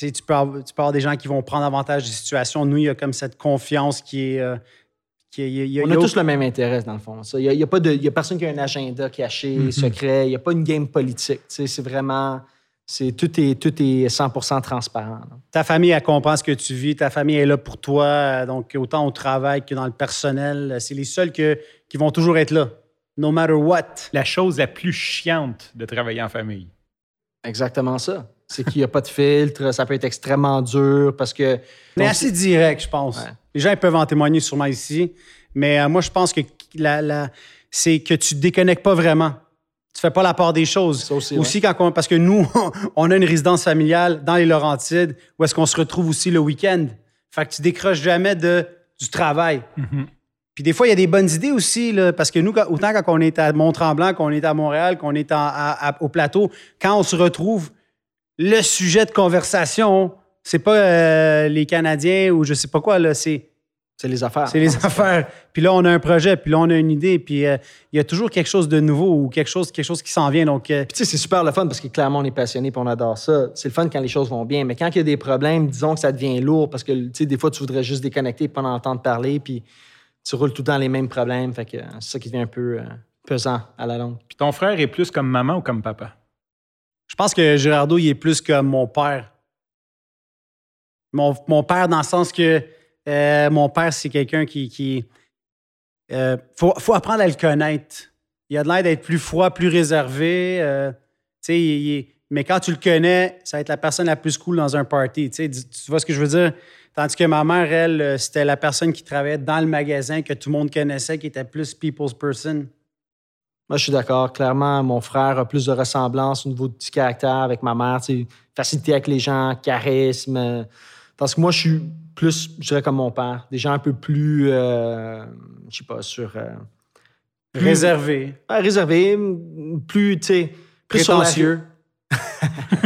Tu Tu sais, tu peux, avoir, tu peux avoir des gens qui vont prendre avantage des situations. Nous, il y a comme cette confiance qui est. euh, qui est- il y a- il y a- On a a tous le même intérêt, dans le fond. Il n'y a, y a pas de- il y a personne qui a un agenda caché, secret. Il n'y a pas une game politique. Tu sais, C'est vraiment. c'est Tout est, tout est 100% transparent. là. ta famille, elle comprend ce que tu vis. Ta famille est là pour toi. euh, Donc, autant au travail que dans le personnel. C'est les seuls que, qui vont toujours être là. No matter what. La chose la plus chiante de travailler en famille. Exactement ça. C'est qu'il n'y a pas de filtre. Ça peut être extrêmement dur parce que. Mais Donc, assez direct, je pense. Ouais. Les gens ils peuvent en témoigner sûrement ici. Mais euh, moi, je pense que la, la- c'est que tu ne déconnectes pas vraiment. Tu fais pas la part des choses. Ça aussi, quand on- parce que nous, *laughs* on a une résidence familiale dans les Laurentides où est-ce qu'on se retrouve aussi le week-end. Fait que tu décroches jamais de, du travail. Puis des fois, il y a des bonnes idées aussi, là, parce que nous, autant quand on est à Mont-Tremblant, qu'on est à Montréal, qu'on est en- à- à- au plateau, quand on se retrouve, le sujet de conversation, c'est pas euh, les Canadiens ou je sais pas quoi, là, c'est c'est les affaires. c'est les *laughs* affaires. Puis là, on a un projet, puis là, on a une idée, puis euh, il y a toujours quelque chose de nouveau ou quelque chose, quelque chose qui s'en vient. Donc, euh, Puis, tu sais, c'est super le fun parce que clairement, on est passionné et on adore ça. C'est le fun quand les choses vont bien. Mais quand il y a des problèmes, disons que ça devient lourd parce que, tu sais, des fois, tu voudrais juste déconnecter pour pas entendre parler, puis tu roules tout le temps les mêmes problèmes. Fait que euh, c'est ça qui devient un peu euh, pesant à la longue. Puis ton frère est plus comme maman ou comme papa? Je pense que Gérardo, il est plus comme mon père. Mon, père, dans le sens que euh, mon père, c'est quelqu'un qui. qui euh, faut, faut apprendre à le connaître. Il a de l'air d'être plus froid, plus réservé. euh, mais quand tu le connais, ça va être la personne la plus cool dans un party. Tu, vois ce que je veux dire? Tandis que ma mère, elle, c'était la personne qui travaillait dans le magasin, que tout le monde connaissait, qui était plus people's person. Moi, je suis d'accord. Clairement, mon frère a plus de ressemblance au niveau du caractère avec ma mère. Facilité avec les gens, charisme. Parce que moi, je suis plus, je dirais, comme mon père. Des gens un peu plus, euh, je sais pas, sur. euh, plus- Réservé. Réservé, plus, tu sais, la- Prétentieux. *laughs*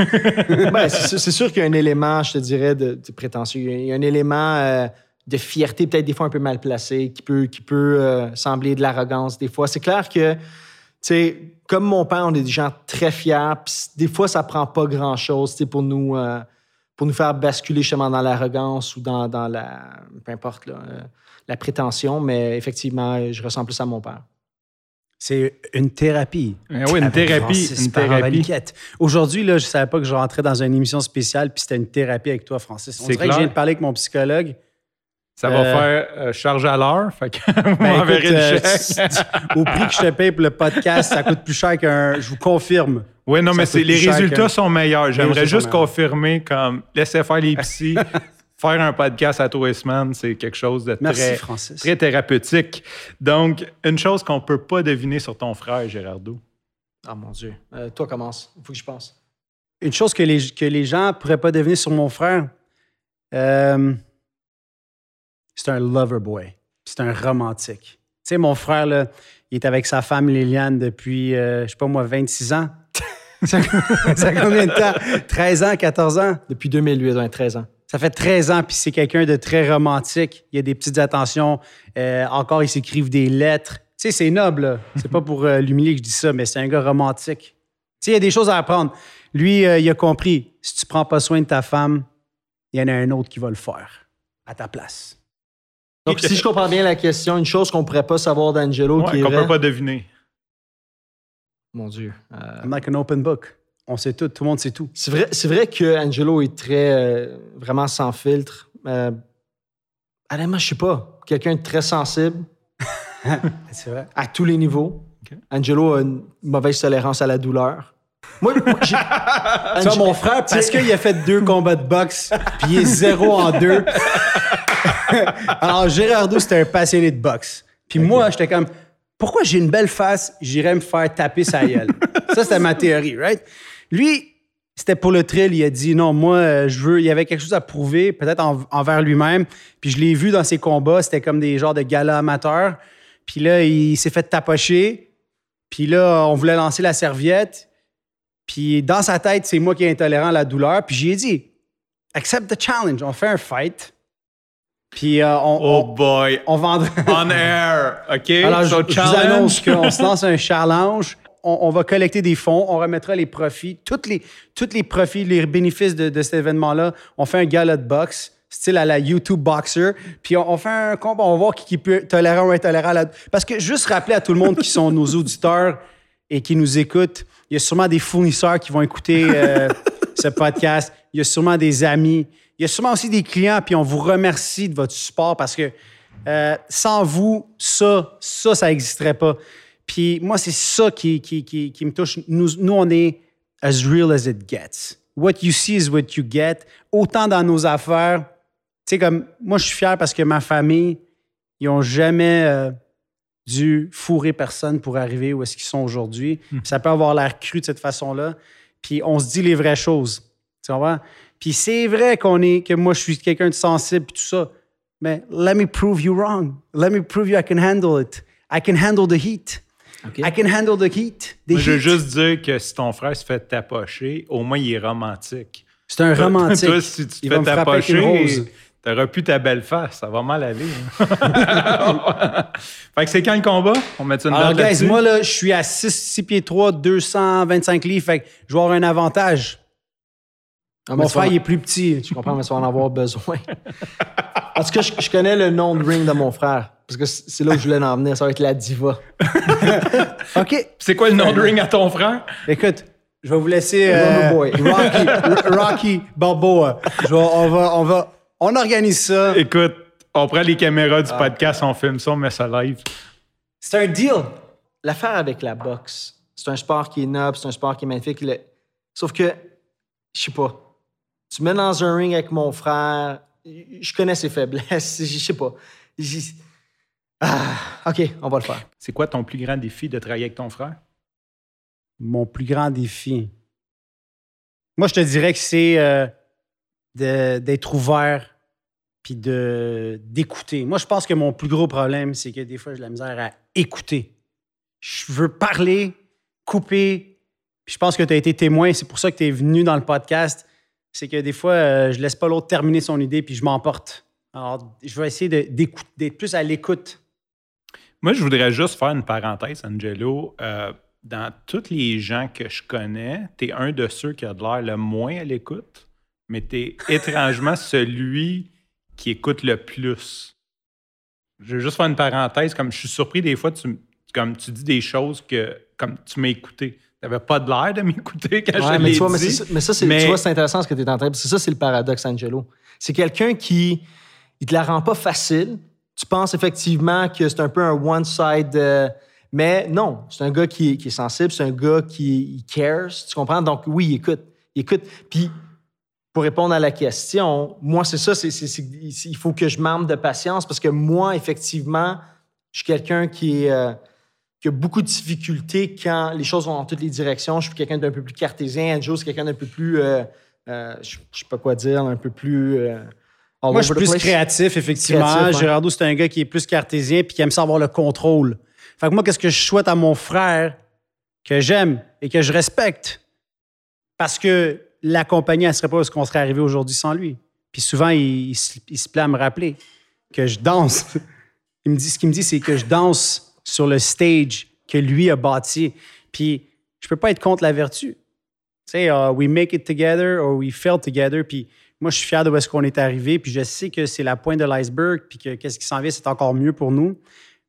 Ben, c'est sûr- qu'il y a un élément, je te dirais, de, de prétentieux. Il y a un élément euh, de fierté, peut-être des fois un peu mal placé, qui peut, qui peut euh, sembler de l'arrogance des fois. C'est clair que, sais, comme mon père, on est des gens très fiers, puis des fois, ça prend pas grand-chose, tu sais, pour nous, euh, pour nous faire basculer justement dans l'arrogance ou dans, dans la, peu importe, là, euh, la prétention, mais effectivement, je ressemble plus à mon père. C'est une thérapie. Eh oui, une thérapie. Francis Une thérapie. Aujourd'hui, là, je savais pas que je rentrais dans une émission spéciale, puis c'était une thérapie avec toi, Francis. On C'est dirait que je viens de parler avec mon psychologue. Ça va Euh, faire euh, charge à l'heure. Fait que *laughs* vous Ben, écoute, euh, chèque. au prix que je te paye pour le podcast, ça coûte plus cher qu'un. Je vous confirme. Oui, non, mais c'est, les résultats que- sont meilleurs. J'aimerais juste confirmer comme laisser faire les psys, *laughs* faire un podcast à tous les semaines, c'est quelque chose de Merci, très, Francis. très thérapeutique. Donc, une chose qu'on peut pas deviner sur ton frère, Gérardo. Ah mon Dieu. Euh, toi, commence. Il faut que je pense. Une chose que les, que les gens pourraient pas deviner sur mon frère, euh, c'est un lover boy. C'est un romantique. Tu sais, mon frère, là, il est avec sa femme Liliane depuis, euh, je sais pas moi, 26 ans. *laughs* ça, ça combien de temps? 13 ans, 14 ans? Depuis 2008, ouais, 13 ans. Ça fait 13 ans, puis c'est quelqu'un de très romantique. Il y a des petites attentions. Euh, encore, ils s'écrivent des lettres. Tu sais, c'est noble. C'est pas pour euh, l'humilier que je dis ça, mais c'est un gars romantique. Tu sais, il y a des choses à apprendre. Lui, euh, il a compris. Si tu prends pas soin de ta femme, il y en a un autre qui va le faire à ta place. Donc, *laughs* si je comprends bien la question, une chose qu'on ne pourrait pas savoir d'Angelo Ouais, qui est qu'on vrai- peut pas deviner. Mon Dieu. Euh, I'm like an open book. On sait tout. Tout le monde sait tout. c'est vrai, c'est vrai que Angelo est très, euh, vraiment sans filtre. Euh, honnêtement, je sais pas. Quelqu'un de très sensible *laughs* C'est vrai. à tous les niveaux. Angelo a une mauvaise tolérance à la douleur. Moi, moi, j'ai- *laughs* Tu vois, mon frère, parce qu'il a fait deux combats de boxe, puis il est zéro en deux. *laughs* Alors, Gérardo, c'était un passionné de boxe. Puis moi, j'étais comme, pourquoi j'ai une belle face, j'irais me faire taper sa gueule? Ça, c'était ma théorie, right? Lui, c'était pour le thrill. Il a dit, non, moi, euh, je veux, il y avait quelque chose à prouver, peut-être en- envers lui-même. Puis je l'ai vu dans ses combats, c'était comme des genres de galas amateurs. Puis là, il s'est fait tapocher. Puis là, on voulait lancer la serviette. Puis dans sa tête, c'est moi qui est intolérant à la douleur. Puis j'ai dit, accept the challenge. On fait un fight. Puis euh, on, Oh on, boy. on vendra. On air. OK? *laughs* Alors, je, So, je vous annonce *laughs* qu'on se lance un challenge. on, on va collecter des fonds, on remettra les profits, tous les, tous les profits, les bénéfices de, de cet événement-là. On fait un gala de boxe, style à la YouTube Boxer, puis on, on fait un combat, on va voir qui, qui peut tolérer ou intolérant. Parce que juste rappeler à tout le monde qui sont nos auditeurs et qui nous écoutent, il y a sûrement des fournisseurs qui vont écouter euh, *laughs* ce podcast, il y a sûrement des amis, il y a sûrement aussi des clients, puis on vous remercie de votre support parce que euh, sans vous, ça, ça, ça n'existerait pas. Puis moi, c'est ça qui, qui, qui, qui me touche. Nous, nous, on est as real as it gets. What you see is what you get. Autant dans nos affaires. Tu sais, comme moi, je suis fier parce que ma famille, ils n'ont jamais euh, dû fourrer personne pour arriver où est-ce qu'ils sont aujourd'hui. Ça peut avoir l'air cru de cette façon-là. Puis on se dit les vraies choses. Tu comprends? Puis c'est vrai qu'on est, que moi, je suis quelqu'un de sensible et tout ça. Mais let me prove you wrong. Let me prove you I can handle it. I can handle the heat. I can handle the heat. The Moi, je veux juste dire que si ton frère se fait tapocher, au moins, il est romantique. C'est un romantique. Toi, si tu te Il fais tapocher, t'auras plus ta belle face. Ça va mal aller. hein. *laughs* fait que c'est quand le combat? On met une Alors, guys, moi, là, je suis à 6, 6 pieds 3, 225 livres. Fait que je vais avoir un avantage. Ah, Mon tu frère, il est plus petit. Je comprends, mais tu vas en avoir besoin. En tout cas, je, je connais le nom de ring de mon frère. Parce que c'est là où je voulais en venir. Ça va être la diva. *laughs* OK. C'est quoi le nom de ring à ton frère? Écoute, je vais vous laisser euh, Boy. Rocky, Rocky Balboa. Je vais- on va, on va, on organise ça. Écoute, on prend les caméras Ah. du podcast, on filme ça, on met ça live. C'est un deal. L'affaire avec la boxe, c'est un sport qui est noble, c'est un sport qui est magnifique. Le- Sauf que, je sais pas, tu me mets dans un ring avec mon frère, je connais ses faiblesses, *laughs* je sais pas. J'ai- Ah, OK, on va le faire. C'est quoi ton plus grand défi de travailler avec ton frère? Mon plus grand défi. Moi, je te dirais que c'est euh, de- d'être ouvert puis de d'écouter. Moi, je pense que mon plus gros problème, c'est que des fois, j'ai de la misère à écouter. Je veux parler, couper. Puis je pense que tu as été témoin, c'est pour ça que tu es venu dans le podcast. C'est que des fois, euh, je laisse pas l'autre terminer son idée puis je m'emporte. Alors, je vais essayer d'être plus à l'écoute. Moi, je voudrais juste faire une parenthèse, Angelo. Euh, dans tous les gens que je connais, tu es un de ceux qui a de l'air le moins à l'écoute, mais tu es *laughs* étrangement celui qui écoute le plus. Je veux juste faire une parenthèse, comme je suis surpris des fois, tu, comme tu dis des choses que comme tu m'as écouté. Tu n'avais pas de l'air de m'écouter quand Ouais, je mais tu vois, mais, dit. ça- mais ça, c'est, mais- tu vois, c'est intéressant ce que tu es en train de C'est ça, c'est le paradoxe, Angelo. C'est quelqu'un qui il te la rend pas facile. Tu penses effectivement que c'est un peu un one-side. euh, mais non, c'est un gars qui, est- qui est sensible, c'est un gars qui cares. Tu comprends? Donc, oui, il écoute. Il écoute. Puis, pour répondre à la question, moi, c'est ça, c'est- il faut que je m'arme de patience parce que moi, effectivement, je suis quelqu'un qui est. euh, qui a beaucoup de difficultés quand les choses vont dans toutes les directions. Je suis quelqu'un d'un peu plus cartésien. Andrew, c'est quelqu'un d'un peu plus, euh, euh, je je sais pas quoi dire, un peu plus. euh, Moi, je suis plus place. créatif, effectivement. Créatif, ouais. Gerardo, c'est un gars qui est plus cartésien puis qui aime ça avoir le contrôle. Fait que moi, qu'est-ce que je souhaite à mon frère que j'aime et que je respecte? Parce que la compagnie, elle ne serait pas où est-ce qu'on serait arrivé aujourd'hui sans lui. Puis souvent, il, il se plaît à me rappeler que je danse. *laughs* Il me dit, ce qu'il me dit, c'est que je danse sur le stage que lui a bâti. Puis je peux pas être contre la vertu. Tu sais, uh, we make it together or we fail together. Puis moi, je suis fier de où est-ce qu'on est arrivé. Puis je sais que c'est la pointe de l'iceberg. Puis que qu'est-ce qui s'en vient, c'est encore mieux pour nous.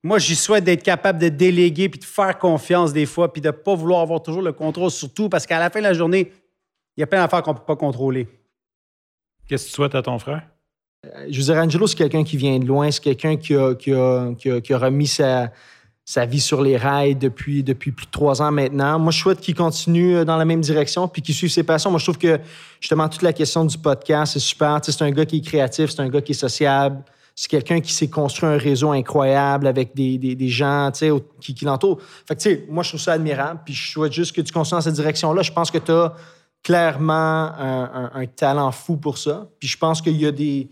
Moi, j'y souhaite d'être capable de déléguer puis de faire confiance des fois puis de pas vouloir avoir toujours le contrôle sur tout parce qu'à la fin de la journée, il y a plein d'affaires qu'on peut pas contrôler. Qu'est-ce que tu souhaites à ton frère? Je veux dire, Angelo, c'est quelqu'un qui vient de loin. C'est quelqu'un qui a, qui a- qui a- qui a remis sa, sa vie sur les rails depuis, depuis plus de trois ans maintenant. Moi, je souhaite qu'il continue euh, dans la même direction puis qu'il suive ses passions. Moi, je trouve que justement, toute la question du podcast, c'est super. Tu sais, c'est un gars qui est créatif, c'est un gars qui est sociable. C'est quelqu'un qui s'est construit un réseau incroyable avec des, des- gens tu sais, qui, l'entourent. Fait que, tu sais, moi, je trouve ça admirable. Puis je souhaite juste que tu continues dans cette direction-là. Je pense que tu as clairement un, talent fou pour ça. Puis je pense qu'il y a des,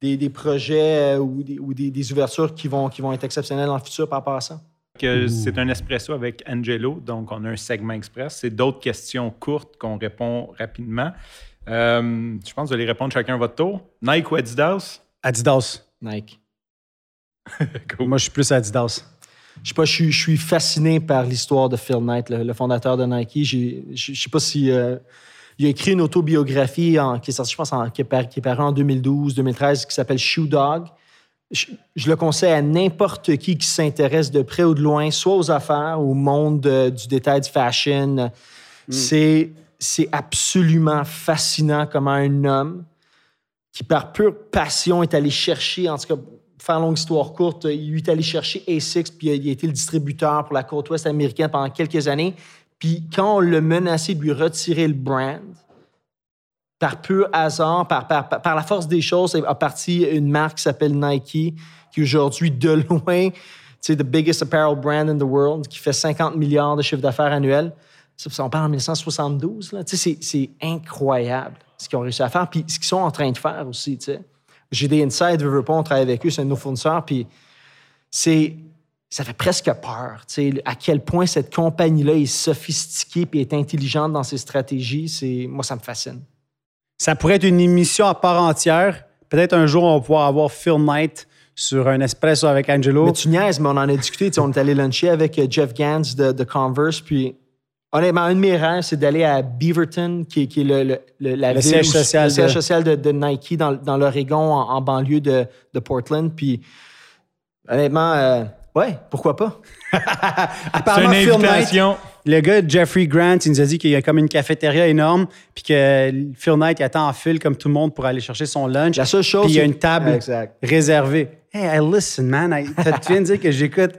des, projets euh, ou, des, ou des- des ouvertures qui vont, qui vont être exceptionnelles dans le futur par rapport à ça. Que c'est un espresso avec Angelo, donc on a un segment express. C'est d'autres questions courtes qu'on répond rapidement. Euh, je pense que vous allez répondre chacun à votre tour. Nike ou Adidas? Adidas. Nike. *laughs* Cool. Moi, je suis plus Adidas. je sais pas, je suis, je suis fasciné par l'histoire de Phil Knight, le, le fondateur de Nike. Je je sais pas si euh, il a écrit une autobiographie en- qui est sortie, je pense, en- qui, est par- qui est parue en 2012, 2013, qui s'appelle Shoe Dog. Je, je le conseille à n'importe qui qui s'intéresse de près ou de loin, soit aux affaires, au monde euh, du détail du fashion. C'est c'est absolument fascinant comment un homme qui, par pure passion, est allé chercher, en tout cas, faire longue histoire courte, il est allé chercher ASICS, puis il a été le distributeur pour la côte ouest américaine pendant quelques années. Puis quand on l'a menacé de lui retirer le brand, par pur hasard, par, la force des choses, a parti une marque qui s'appelle Nike, qui aujourd'hui, de loin, c'est the biggest apparel brand in the world, qui fait 50 milliards de chiffre d'affaires annuel. On parle en 1972. là. Tu sais, C'est incroyable ce qu'ils ont réussi à faire, puis ce qu'ils sont en train de faire aussi. J'ai des insights, veux pas, on travaille avec eux, c'est un de nos fournisseurs, puis c'est ça fait presque peur, à quel point cette compagnie-là est sophistiquée et est intelligente dans ses stratégies. C'est moi, ça me fascine. Ça pourrait être une émission à part entière. Peut-être un jour, on va pouvoir avoir Phil Knight sur un espresso avec Angelo. Mais tu niaises, mais on en a discuté. On est allé luncher avec euh, Jeff Gans de, de Converse. Puis, honnêtement, un de mes rêves, c'est d'aller à Beaverton, qui, est- qui est le, le- le- la Le ville siège social le siège de- social de, de Nike dans, dans l'Oregon, en, en banlieue de, de Portland. Puis, honnêtement, euh, ouais, pourquoi pas? *laughs* C'est Apparemment, une Phil Knight, invitation. Le gars, Jeffrey Grant, il nous a dit qu'il y a comme une cafétéria énorme, puis que Phil Knight il attend en file comme tout le monde pour aller chercher son lunch. La seule chose. Puis il y a une table Exact. réservée. Hey, I listen, man. I- tu viens de dire que j'écoute.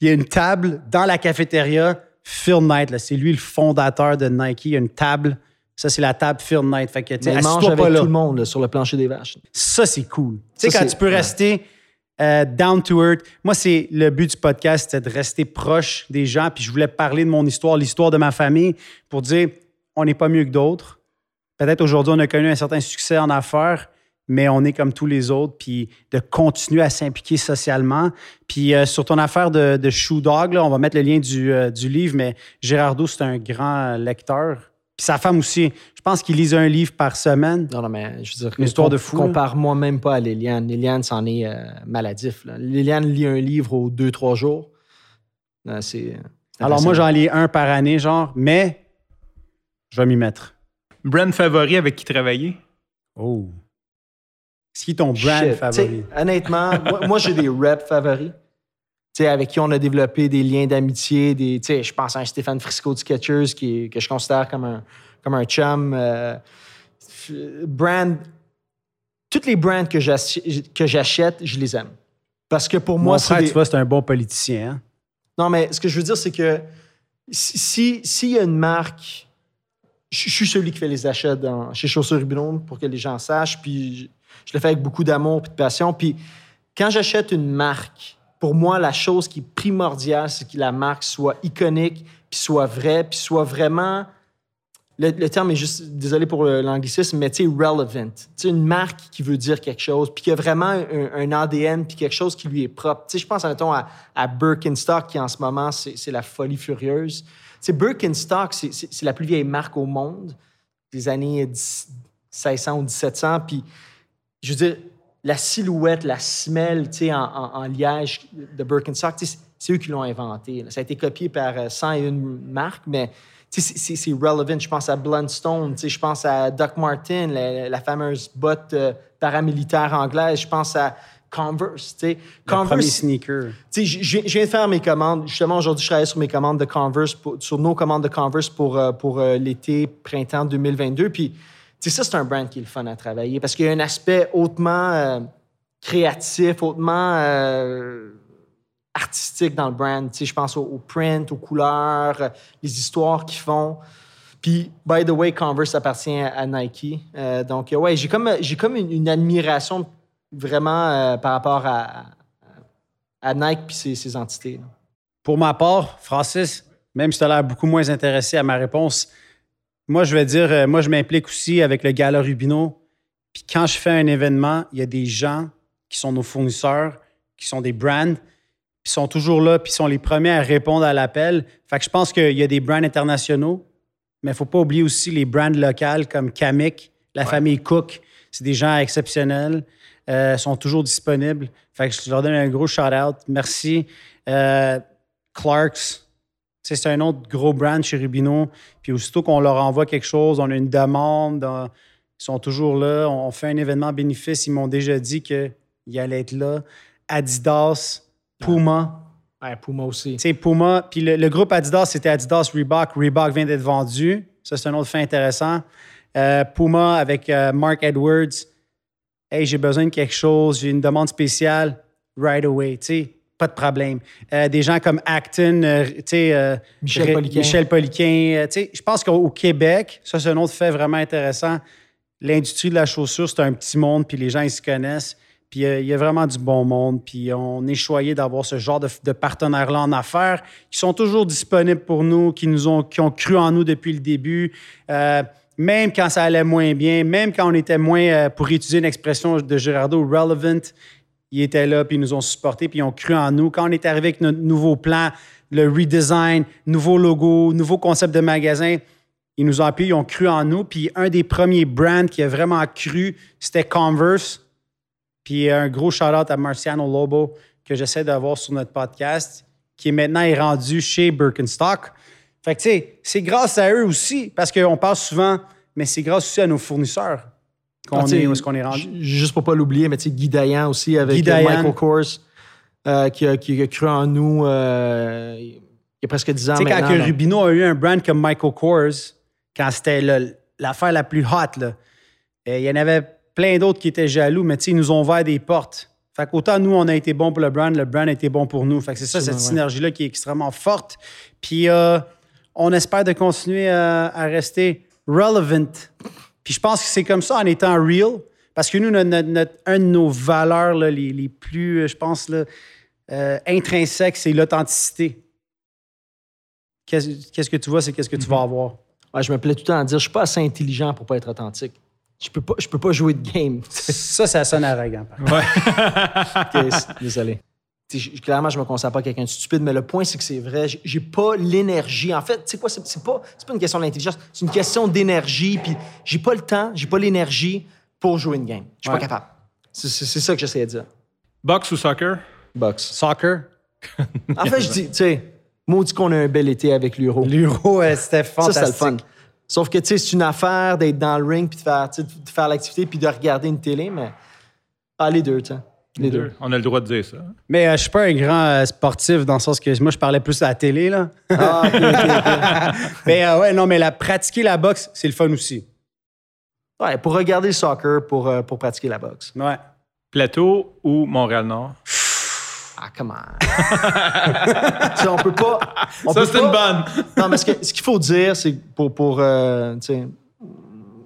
Il y a une table dans la cafétéria. Phil Knight, c'est lui le fondateur de Nike. Il y a une table. Ça, c'est la table Phil Knight. Fait que, Mais il mange avec là. tout le monde là, sur le plancher des vaches. Ça, c'est cool. Tu sais, quand tu peux ouais. rester euh, down to earth. Moi, c'est le but du podcast, c'est de rester proche des gens. Puis je voulais parler de mon histoire, l'histoire de ma famille, pour dire on n'est pas mieux que d'autres. Peut-être aujourd'hui, on a connu un certain succès en affaires, mais on est comme tous les autres. Puis de continuer à s'impliquer socialement. Puis euh, sur ton affaire de, Shoe Dog, on va mettre le lien du, euh, du livre, mais Gérardo, c'est un grand lecteur. Puis sa femme aussi. Je pense qu'il lise un livre par semaine. Non, non, mais je veux dire, Une histoire de fou, là. Compare-moi même pas à Liliane. Liliane, c'en est euh, maladif. là. Liliane lit un livre aux deux, trois jours. Euh, c'est. c'est Alors moi, j'en lis un par année, genre, mais je vais m'y mettre. Brand favori avec qui travailler? Oh. C'est qui ton brand Shit. favori? T'sais, Honnêtement, moi, moi, j'ai des reps favoris. Avec qui on a développé des liens d'amitié. Des, je pense à un Stéphane Frisco de Skechers qui, que je considère comme un, comme un chum. euh, brand. Toutes les brands que j'ach- que j'achète, je les aime. Parce que pour Mon moi, c'est frère, des- tu vois, c'est un bon politicien. hein? non, mais ce que je veux dire, c'est que si- si- s'il y a une marque, je je suis celui qui fait les achats dans- chez Chaussures Rubino pour que les gens sachent, puis je, je le fais avec beaucoup d'amour et de passion. Puis quand j'achète une marque, pour moi, la chose qui est primordiale, c'est que la marque soit iconique, puis soit vraie, puis soit vraiment. Le, terme est juste, désolé pour l'anglicisme, mais tu relevant. Tu une marque qui veut dire quelque chose, puis qui a vraiment un, ADN, puis quelque chose qui lui est propre. Tu je pense, mettons, à, à Birkenstock, qui en ce moment, c'est la folie furieuse. Tu Birkenstock, c'est- la plus vieille marque au monde, des années 10 1600 ou 1700. Puis, je veux dire, la silhouette, la semelle, tu sais, en, en- en liège de Birkenstock, c'est eux qui l'ont inventé. là. Ça a été copié par euh, 101 marques, mais c'est- relevant. Je pense à Blundstone, tu sais, je pense à Doc Martin, la, la fameuse botte euh, paramilitaire anglaise. Je pense à Converse, tu sais. Le premier sneaker. Tu sais, je, viens- de faire mes commandes. Justement, aujourd'hui, je travaille sur mes commandes de Converse, pour- sur nos commandes de Converse pour, euh, pour euh, l'été, printemps 2022. Puis, sais, ça, c'est un brand qui est le fun à travailler parce qu'il y a un aspect hautement euh, créatif, hautement euh, artistique dans le brand. Tu sais, je pense au, print, aux couleurs, euh, les histoires qu'ils font. Puis, by the way, Converse appartient à, Nike. Donc, ouais, j'ai comme, j'ai comme une, admiration vraiment par rapport à, Nike puis ses, entités. Pour ma part, Francis, même si tu as l'air beaucoup moins intéressé à ma réponse, moi, je vais dire, euh, moi, je m'implique aussi avec le Gala Rubino. Puis quand je fais un événement, il y a des gens qui sont nos fournisseurs, qui sont des brands, puis sont toujours là, puis sont les premiers à répondre à l'appel. Fait que je pense qu'il y a des brands internationaux, mais il ne faut pas oublier aussi les brands locales comme Kamik, la famille Cook. C'est des gens exceptionnels, euh, sont toujours disponibles. Fait que je leur donne un gros shout-out. Merci. Euh, Clarks. C'est un autre gros brand chez Rubino. Puis aussitôt qu'on leur envoie quelque chose, on a une demande, euh, ils sont toujours là. On fait un événement bénéfice. Ils m'ont déjà dit qu'ils allaient être là. Adidas, Puma. Ouais, Puma aussi. Tu sais, Puma. Puis le, le groupe Adidas, c'était Adidas Reebok. Reebok vient d'être vendu. Ça, c'est un autre fait intéressant. Euh, Puma avec euh, Mark Edwards. Hey, j'ai besoin de quelque chose. J'ai une demande spéciale. Right away. Tu sais, pas de problème. Euh, des gens comme Acton, euh, tu sais. euh, Michel Poliquin. Michel Poliquin. euh, tu sais, je pense qu'au au Québec, ça, c'est un autre fait vraiment intéressant. L'industrie de la chaussure, c'est un petit monde, puis les gens, ils se connaissent. Puis euh, il y a vraiment du bon monde. Puis on est choyé d'avoir ce genre de, de partenaires-là en affaires qui sont toujours disponibles pour nous, qui nous ont, qui ont cru en nous depuis le début. Même quand ça allait moins bien, même quand on était moins, euh, pour utiliser une expression de Gerardo, relevant, ils étaient là, puis ils nous ont supportés, puis ils ont cru en nous. Quand on est arrivé avec notre nouveau plan, le redesign, nouveau logo, nouveau concept de magasin, ils nous ont appuyés, ils ont cru en nous. Puis un des premiers brands qui a vraiment cru, c'était Converse. Puis un gros shout-out à Marciano Lobo que j'essaie d'avoir sur notre podcast, qui est maintenant est rendu chez Birkenstock. Fait que, c'est grâce à eux aussi, parce qu'on parle souvent, mais c'est grâce aussi à nos fournisseurs qu'on tu sais, est où est-ce qu'on est rendu. ju- Juste pour pas l'oublier, mais tu sais, Guy Dayan aussi avec Guy euh, Dayan. Michael Kors, euh, qui, a, qui a cru en nous euh, il y a presque 10 ans Tu sais, quand maintenant. Rubino a eu un brand comme Michael Kors, quand c'était l'affaire la plus hot, là, il y en avait plein d'autres qui étaient jaloux, mais tu sais, ils nous ont ouvert des portes. Fait qu'autant nous, on a été bons pour le brand, le brand a été bon pour nous. Fait que c'est ça, cette ouais. synergie-là qui est extrêmement forte. Puis euh, on espère de continuer à, à rester relevant. Puis je pense que c'est comme ça en étant real. Parce que nous, notre, notre- notre- un de nos valeurs là, les, les plus, euh, je pense, là, euh, intrinsèques, c'est l'authenticité. Qu'est-ce que tu vois, c'est qu'est-ce que tu vas avoir. Ouais, je me plais tout le temps à dire, je suis pas assez intelligent pour pas être authentique. Je peux pas, je peux pas jouer de game. Ça, ça sonne arrogant. par contre. *laughs* Ok, c'est- Désolé. Je- clairement, je me considère pas quelqu'un de stupide, mais le point, c'est que c'est vrai. J'ai- pas l'énergie. En fait, tu sais quoi, c'est c'est pas, c'est pas une question d'intelligence, c'est une question d'énergie. Puis j'ai pas le temps, j'ai pas l'énergie pour jouer une game. Je suis Ouais. pas capable. C'est c'est- c'est ça que j'essaie de dire. Boxe ou soccer? Box. Soccer? En fait, je dis, tu sais, maudit qu'on a un bel été avec l'Euro. L'Euro, c'était Ça, fantastique. c'est le fun. Sauf que, tu sais, c'est une affaire d'être dans le ring puis de faire, de l'activité puis de regarder une télé, mais. Ah, les deux, tu sais. Les deux. On a le droit de dire ça. Mais euh, je suis pas un grand euh, sportif dans le sens que moi, je parlais plus à la télé. Là. Ah, *laughs* mais euh, ouais, non, mais la, pratiquer la boxe, c'est le fun aussi. Ouais, pour regarder le soccer, pour, euh, pour pratiquer la boxe. Ouais. Plateau ou Montréal-Nord? Ah, comment? *laughs* Tu sais, on peut pas. On Ça, c'est une bonne. Non, mais ce que- ce qu'il faut dire, c'est que pour. pour euh, tu sais,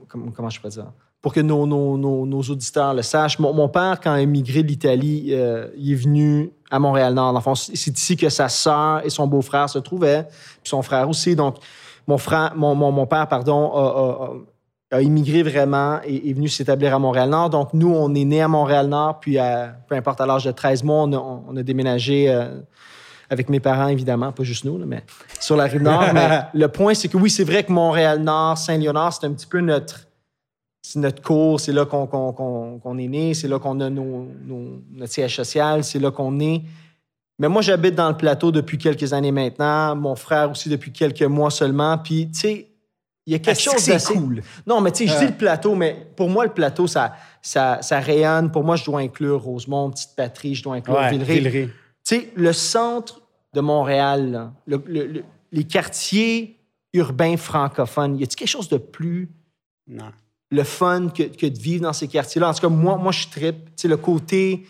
comment, comment je peux dire? Pour que nos, nos, nos, nos auditeurs le sachent, mon, mon père, quand il a émigré de l'Italie, euh, il est venu à Montréal-Nord. C'est ici que sa sœur et son beau-frère se trouvaient, puis son frère aussi. Donc, mon, frère, mon, mon, mon père, pardon, a, a- a- a immigré vraiment et est venu s'établir à Montréal-Nord. Donc, nous, on est né à Montréal-Nord, puis à, peu importe à l'âge de 13 mois, on a, on déménagé euh, avec mes parents, évidemment, pas juste nous, là, mais sur la rive nord. *laughs* mais le point, c'est que oui, c'est vrai que Montréal-Nord, Saint-Léonard, c'est un petit peu notre, c'est notre cours, c'est là qu'on, est né, c'est là qu'on a nos, nos- notre siège social, c'est là qu'on est. Mais moi, j'habite dans le plateau depuis quelques années maintenant, mon frère aussi depuis quelques mois seulement. Puis, tu sais, il y a quelque que chose d'assez cool? Non, mais tu sais, je dis le plateau, mais pour moi, le plateau, ça, ça, ça rayonne. Pour moi, je dois inclure Rosemont, Petite Patrie, je dois inclure Ouais, Villeray. Villeray. Tu sais, le centre de Montréal, là, le- le- le- les quartiers urbains francophones, y a-t-il quelque chose de plus Non. Le fun que, de vivre dans ces quartiers-là? En tout cas, moi, moi je tripe. Le côté,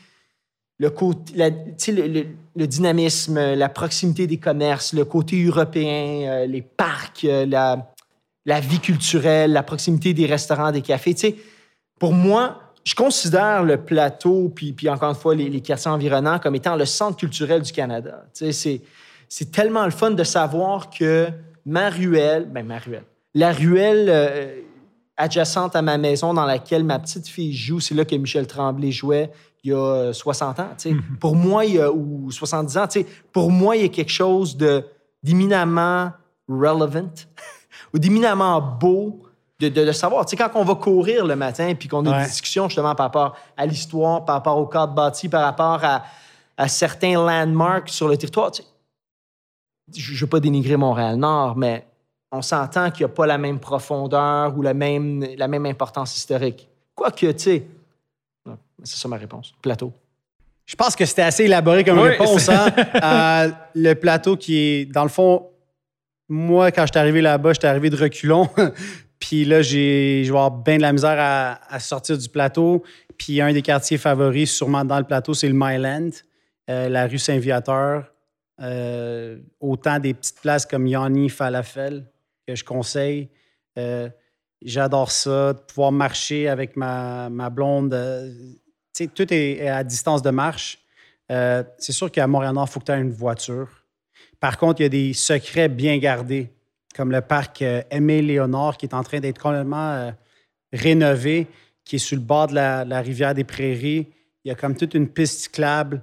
le, côté le, le- dynamisme, la proximité des commerces, le côté européen, euh, les parcs, euh, la, vie culturelle, la proximité des restaurants, des cafés. Pour moi, je considère le plateau, puis, puis encore une fois, les, quartiers environnants comme étant le centre culturel du Canada. C'est, c'est tellement le fun de savoir que ma ruelle, ben ma ruelle, la ruelle euh, adjacente à ma maison dans laquelle ma petite fille joue, c'est là que Michel Tremblay jouait il y a euh, 60 ans. tu sais. Pour moi, il y a, ou 70 ans, pour moi, il y a quelque chose de, d'éminemment relevant *laughs* ou d'éminemment beau de, de, de savoir. Tu sais, quand on va courir le matin puis qu'on a Ouais. des discussions justement par rapport à l'histoire, par rapport au cadre bâti, par rapport à, à certains landmarks sur le territoire, je ne veux pas dénigrer Montréal-Nord, mais on s'entend qu'il n'y a pas la même profondeur ou la même, la même importance historique. Quoique, tu sais, c'est ça ma réponse. Plateau. Je pense que c'était assez élaboré comme Oui, réponse. Hein? *laughs* Euh, le plateau qui est, dans le fond, moi, quand je suis arrivé là-bas, j'étais arrivé de reculons. *laughs* Puis là, j'ai, je vais avoir bien de la misère à, à sortir du plateau. Puis un des quartiers favoris, sûrement dans le plateau, c'est le Myland, euh, la rue Saint-Viateur. Euh, autant des petites places comme Yanni Falafel que je conseille. Euh, j'adore ça, de pouvoir marcher avec ma, ma blonde. euh, sais, tout est, à distance de marche. Euh, c'est sûr qu'à Montréal-Nord, il faut que tu aies une voiture. Par contre, il y a des secrets bien gardés, comme le parc Aimé-Léonard qui est en train d'être complètement rénové, qui est sur le bord de la, rivière des Prairies. Il y a comme toute une piste cyclable.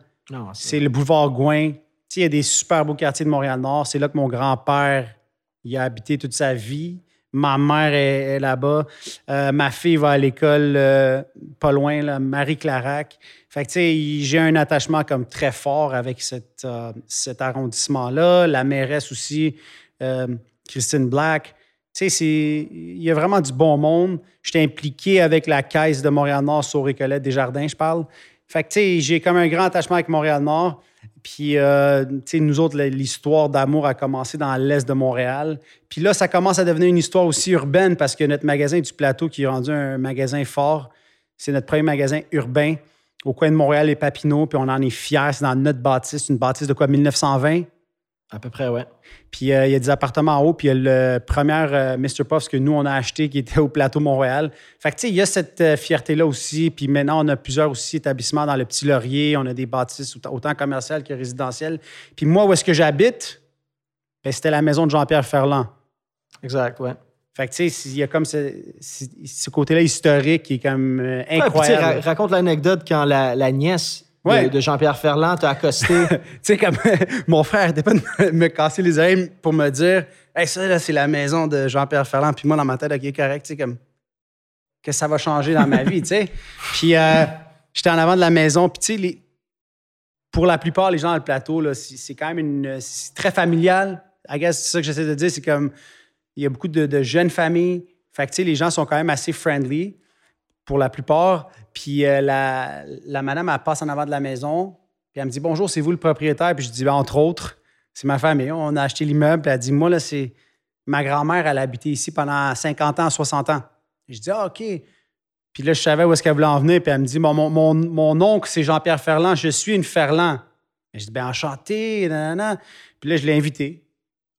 C'est le boulevard Gouin. Il y a des super beaux quartiers de Montréal-Nord. C'est là que mon grand-père il a habité toute sa vie. Ma mère est, là-bas. Euh, ma fille va à l'école euh, pas loin, là, Marie-Clarac. Fait que, j'ai un attachement comme très fort avec cette, euh, cet arrondissement-là. La mairesse aussi, Christine Black. Tu sais, il y a vraiment du bon monde. J'étais impliqué avec la caisse de Montréal-Nord sur Récolette Desjardins, je parle. Fait tu sais, j'ai comme un grand attachement avec Montréal-Nord. Puis, euh, tu sais, nous autres, l'histoire d'amour a commencé dans l'est de Montréal. Puis là, ça commence à devenir une histoire aussi urbaine parce que notre magasin du plateau, qui est rendu un magasin fort, c'est notre premier magasin urbain au coin de Montréal et Papineau. Puis on en est fiers. C'est dans notre bâtisse, une bâtisse de quoi, 1920? À peu près, ouais. Puis euh, il y a des appartements en haut, puis il y a le premier euh, Mr. Puffs que nous, on a acheté qui était au plateau Montréal. Fait que, tu sais, il y a cette euh, fierté-là aussi. Puis maintenant, on a plusieurs aussi établissements dans le Petit Laurier. On a des bâtisses autant- commerciales que résidentielles. Puis moi, où est-ce que j'habite? Ben, c'était la maison de Jean-Pierre Ferland. Exact, ouais. Fait que, tu sais, il y a comme ce, ce- côté-là historique qui est comme Ouais, incroyable. ra- raconte l'anecdote quand la, la nièce Ouais. de Jean-Pierre Ferland t'a accosté. *laughs* tu sais, comme *laughs* mon frère n'était pas de me, me casser les oreilles pour me dire Hey, ça, là, c'est la maison de Jean-Pierre Ferland. Puis moi, dans ma tête, OK, correct, tu sais, comme que ça va changer dans ma *laughs* vie, tu sais. Puis euh, j'étais en avant de la maison. Puis, tu sais, les- pour la plupart, les gens dans le plateau, là, c'est c'est quand même une. C'est très familial. I guess, c'est ça que j'essaie de dire. C'est comme. Il y a beaucoup de, de jeunes familles. Fait que, tu sais, les gens sont quand même assez friendly pour la plupart. Puis euh, la, la madame, elle passe en avant de la maison. Puis elle me dit Bonjour, c'est vous le propriétaire? Puis je dis Ben, Entre autres, c'est ma famille. On a acheté l'immeuble. Puis elle dit Moi, là, c'est. Ma grand-mère, elle a habité ici pendant 50 ans, 60 ans. Je dis Ah, OK. Puis là, je savais où est-ce qu'elle voulait en venir. Puis elle me dit mon, mon, mon oncle, c'est Jean-Pierre Ferland. Je suis une Ferland. Je dis Ben, enchanté. nanana. Puis là, je l'ai invité.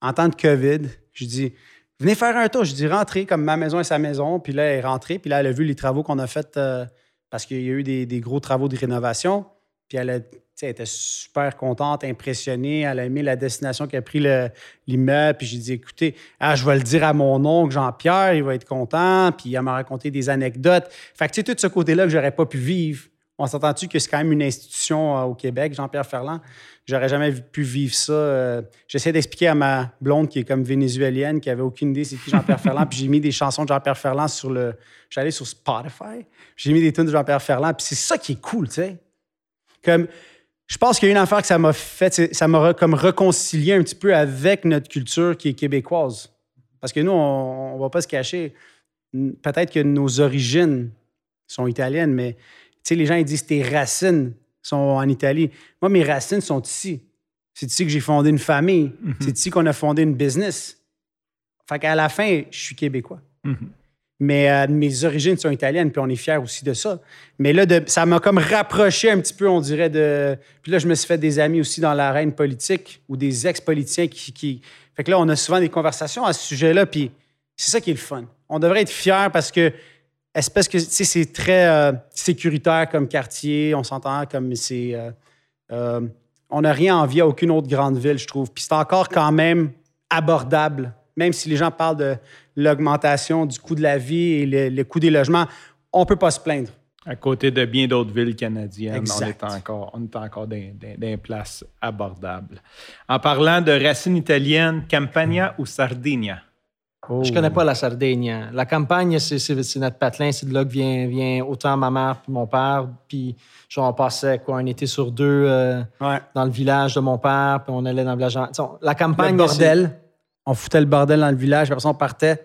En temps de COVID, je dis Venez faire un tour. Je dis rentrez, comme ma maison est sa maison. Puis là, elle est rentrée. Puis là, elle a vu les travaux qu'on a faits euh, parce qu'il y a eu des, gros travaux de rénovation. Puis elle, était super contente, impressionnée. Elle a aimé la destination qu'a pris le- l'immeuble. Puis j'ai dit écoutez, ah, je vais le dire à mon oncle Jean-Pierre, il va être content. Puis elle m'a raconté des anecdotes. Fait que tu sais, tout ce côté-là que j'aurais pas pu vivre. On s'entend-tu que c'est quand même une institution euh, au Québec, Jean-Pierre Ferland? J'aurais jamais pu vivre ça. euh, J'essaie d'expliquer à ma blonde qui est comme vénézuélienne, qui avait aucune idée c'est qui Jean-Pierre *laughs* Ferland. Puis j'ai mis des chansons de Jean-Pierre Ferland sur le. J'allais sur Spotify. J'ai mis des tunes de Jean-Pierre Ferland. Puis c'est ça qui est cool, tu sais. Comme. Je pense qu'il y a une affaire que ça m'a fait, ça m'a comme réconcilié un petit peu avec notre culture qui est québécoise. Parce que nous, on, on va pas se cacher. Peut-être que nos origines sont italiennes, mais sais, les gens ils disent tes racines sont en Italie. Moi, mes racines sont ici. C'est ici que j'ai fondé une famille. C'est ici qu'on a fondé une business. Fait qu'à la fin, je suis québécois. Mais euh, mes origines sont italiennes, puis on est fiers aussi de ça. Mais là, de- ça m'a comme rapproché un petit peu, on dirait, de... Puis là, je me suis fait des amis aussi dans l'arène politique ou des ex-politiciens qui, qui... Fait que là, on a souvent des conversations à ce sujet-là, puis c'est ça qui est le fun. On devrait être fiers parce que, espèce que, tu sais, c'est très euh, sécuritaire comme quartier, on s'entend comme c'est... euh, euh, on n'a rien envie à aucune autre grande ville, je trouve. Puis c'est encore quand même abordable, même si les gens parlent de l'augmentation du coût de la vie et le, le coût des logements, on ne peut pas se plaindre. À côté de bien d'autres villes canadiennes, Exact. on est encore, on est encore dans, places abordables. En parlant de racines italiennes, Campania ou Sardinia? Oh. Je connais pas la Sardaigne. La campagne, c'est- notre patelin. C'est de là que vient, vient autant ma mère puis mon père. Puis, genre, on passait quoi, un été sur deux euh, Ouais. dans le village de mon père, puis on allait dans le village. La campagne, le bordel. On foutait le bordel dans le village, après ça, on partait.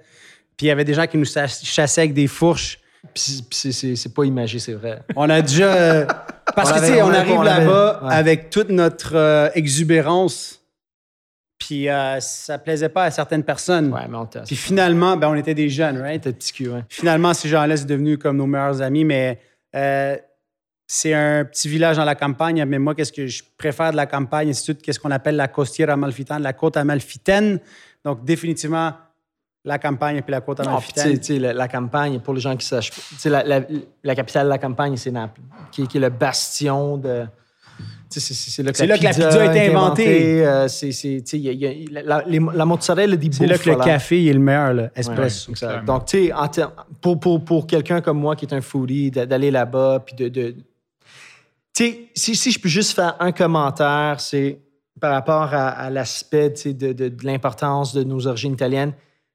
Puis il y avait des gens qui nous chas- chassaient avec des fourches. puis c'est- pas imagé, c'est vrai. On a déjà. euh, parce On que, tu sais, on arrive là-bas ouais. avec toute notre euh, exubérance. Puis euh, ça plaisait pas à certaines personnes. Ouais, mais on t'a. Puis finalement, ben, on était des jeunes, right? T'es petit cul, ouais. Finalement, ces gens-là, c'est devenu comme nos meilleurs amis, mais euh, c'est un petit village dans la campagne. Mais moi, qu'est-ce que je préfère de la campagne? C'est tout qu'est-ce qu'on appelle la costière amalfitaine, la côte amalfitaine. Donc, définitivement, la campagne et puis la côte amalfitaine. la, la campagne, pour les gens qui sachent, la, la- la capitale de la campagne, c'est Naples, qui est le bastion de. C'est là que, C'est là que la pizza a été inventée. euh, la, mozzarella dit C'est là que le café il est le meilleur, là, espresso. Donc, tu sais, pour, pour, pour quelqu'un comme moi qui est un foodie, d'a- d'aller là-bas, puis de. de- tu sais, si, si je peux juste faire un commentaire, c'est par rapport à, à l'aspect de l'importance de nos origines italiennes.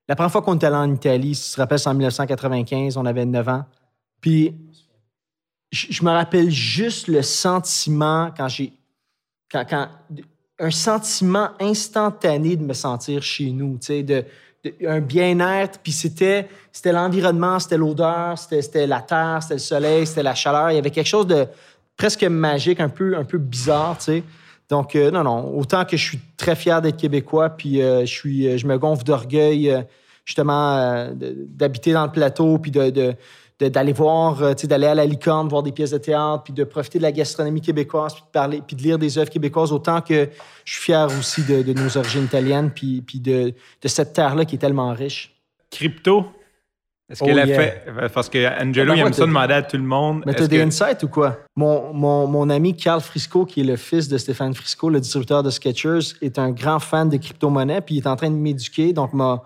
La première fois qu'on est allé en Italie, si tu te rappelles, c'est en 1995, on avait 9 ans. Puis, je, me rappelle juste le sentiment quand j'ai. Quand, un sentiment instantané de me sentir chez nous, tu sais, de, un bien-être. Puis c'était, c'était l'environnement, c'était l'odeur, c'était, la terre, c'était le soleil, c'était la chaleur. Il y avait quelque chose de presque magique, un peu, un peu bizarre, tu sais. Donc, euh, non, non, autant que je suis très fier d'être québécois, puis euh, je, suis, je me gonfle d'orgueil, euh, justement, d'habiter dans le plateau, puis de- d'aller voir, euh, tu sais, d'aller à la licorne, voir des pièces de théâtre, puis de profiter de la gastronomie québécoise, puis de parler, puis de lire des œuvres québécoises, autant que je suis fier aussi de, de nos origines italiennes, puis, puis de, de cette terre-là qui est tellement riche. Crypto? Est-ce Oh, qu'elle a yeah. fait. Parce que Angelo, Ben, il aime ouais, ça demander à tout le monde. Mais t'as des que- insights ou quoi? Mon, mon, mon ami Carl Frisco, qui est le fils de Stéphane Frisco, le distributeur de Skechers, est un grand fan de crypto-monnaie, puis il est en train de m'éduquer, donc m'a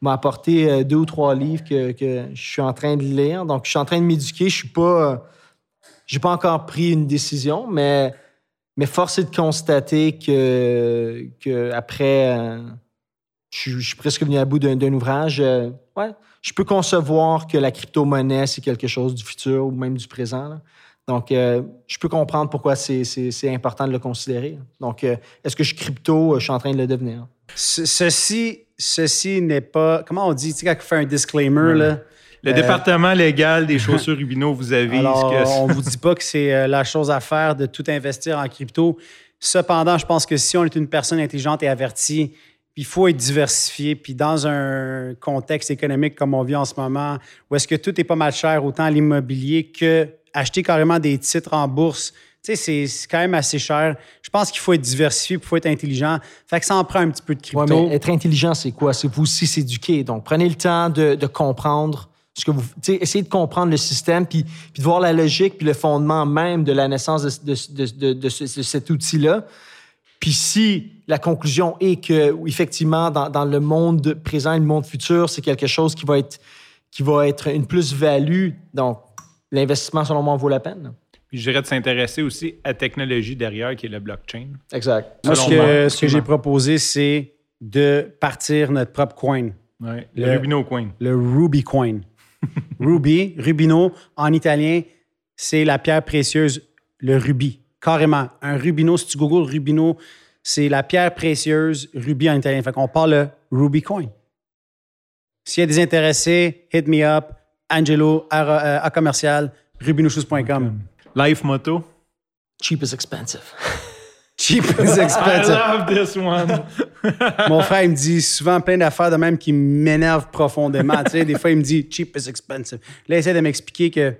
m'a apporté euh, deux ou trois livres que, que je suis en train de lire. Donc, je suis en train de m'éduquer. Je suis pas... euh, J'ai pas encore pris une décision, mais, mais force est de constater que, que après... euh, je, suis- presque venu à bout d'un ouvrage. ouais, je peux concevoir que la crypto-monnaie, c'est quelque chose du futur ou même du présent. Donc, euh, je peux comprendre pourquoi c'est- c'est c'est important de le considérer. Donc, euh, est-ce que je suis crypto? Je suis en train de le devenir? Ce- Ceci, ceci n'est pas. Comment on dit? Tu sais, quand on fait un disclaimer, là. Le Euh, département légal des chaussures Rubino vous avise Alors, que. on vous dit pas que c'est euh, la chose à faire de tout investir en crypto. Cependant, je pense que si on est une personne intelligente et avertie, puis il faut être diversifié. Puis dans un contexte économique comme on vit en ce moment, où est-ce que tout est pas mal cher, autant l'immobilier que acheter carrément des titres en bourse, tu sais, c'est- quand même assez cher. Je pense qu'il faut être diversifié, il faut être intelligent. Fait que ça en prend un petit peu de Ouais, crypto. mais être intelligent, c'est quoi? C'est vous aussi s'éduquer. Donc, prenez le temps de, de comprendre ce que vous. Essayez de comprendre le système, puis, puis de voir la logique, puis le fondement même de la naissance de, de- de- de- de ce- de cet outil-là. Puis si la conclusion est que, effectivement, dans, dans le monde présent et le monde futur, c'est quelque chose qui va être, qui va être une plus-value, donc l'investissement, selon moi, vaut la peine. Puis je dirais de s'intéresser aussi à la technologie derrière qui est le blockchain. Exact. Moi, ce selon moi, que, ce que j'ai proposé, c'est de partir notre propre coin. Ouais, le, Le- Rubino Coin. le Ruby Coin. *laughs* Ruby, Rubino, en italien, c'est la pierre précieuse, le rubis. Carrément. Un Rubino, si tu googles Rubino, c'est la pierre précieuse, rubis en italien. Fait qu'on parle le Ruby Coin. S'il y a des intéressés, hit me up, Angelo, à, euh, à commercial, rubinoshoes.com. Life Moto. Cheap is expensive. *laughs* Cheap is *laughs* I expensive. love this one. *laughs* Mon frère, il me dit souvent plein d'affaires de même qui m'énervent profondément. Tu sais, des fois, il me dit cheap is expensive. Là, il essaie de m'expliquer que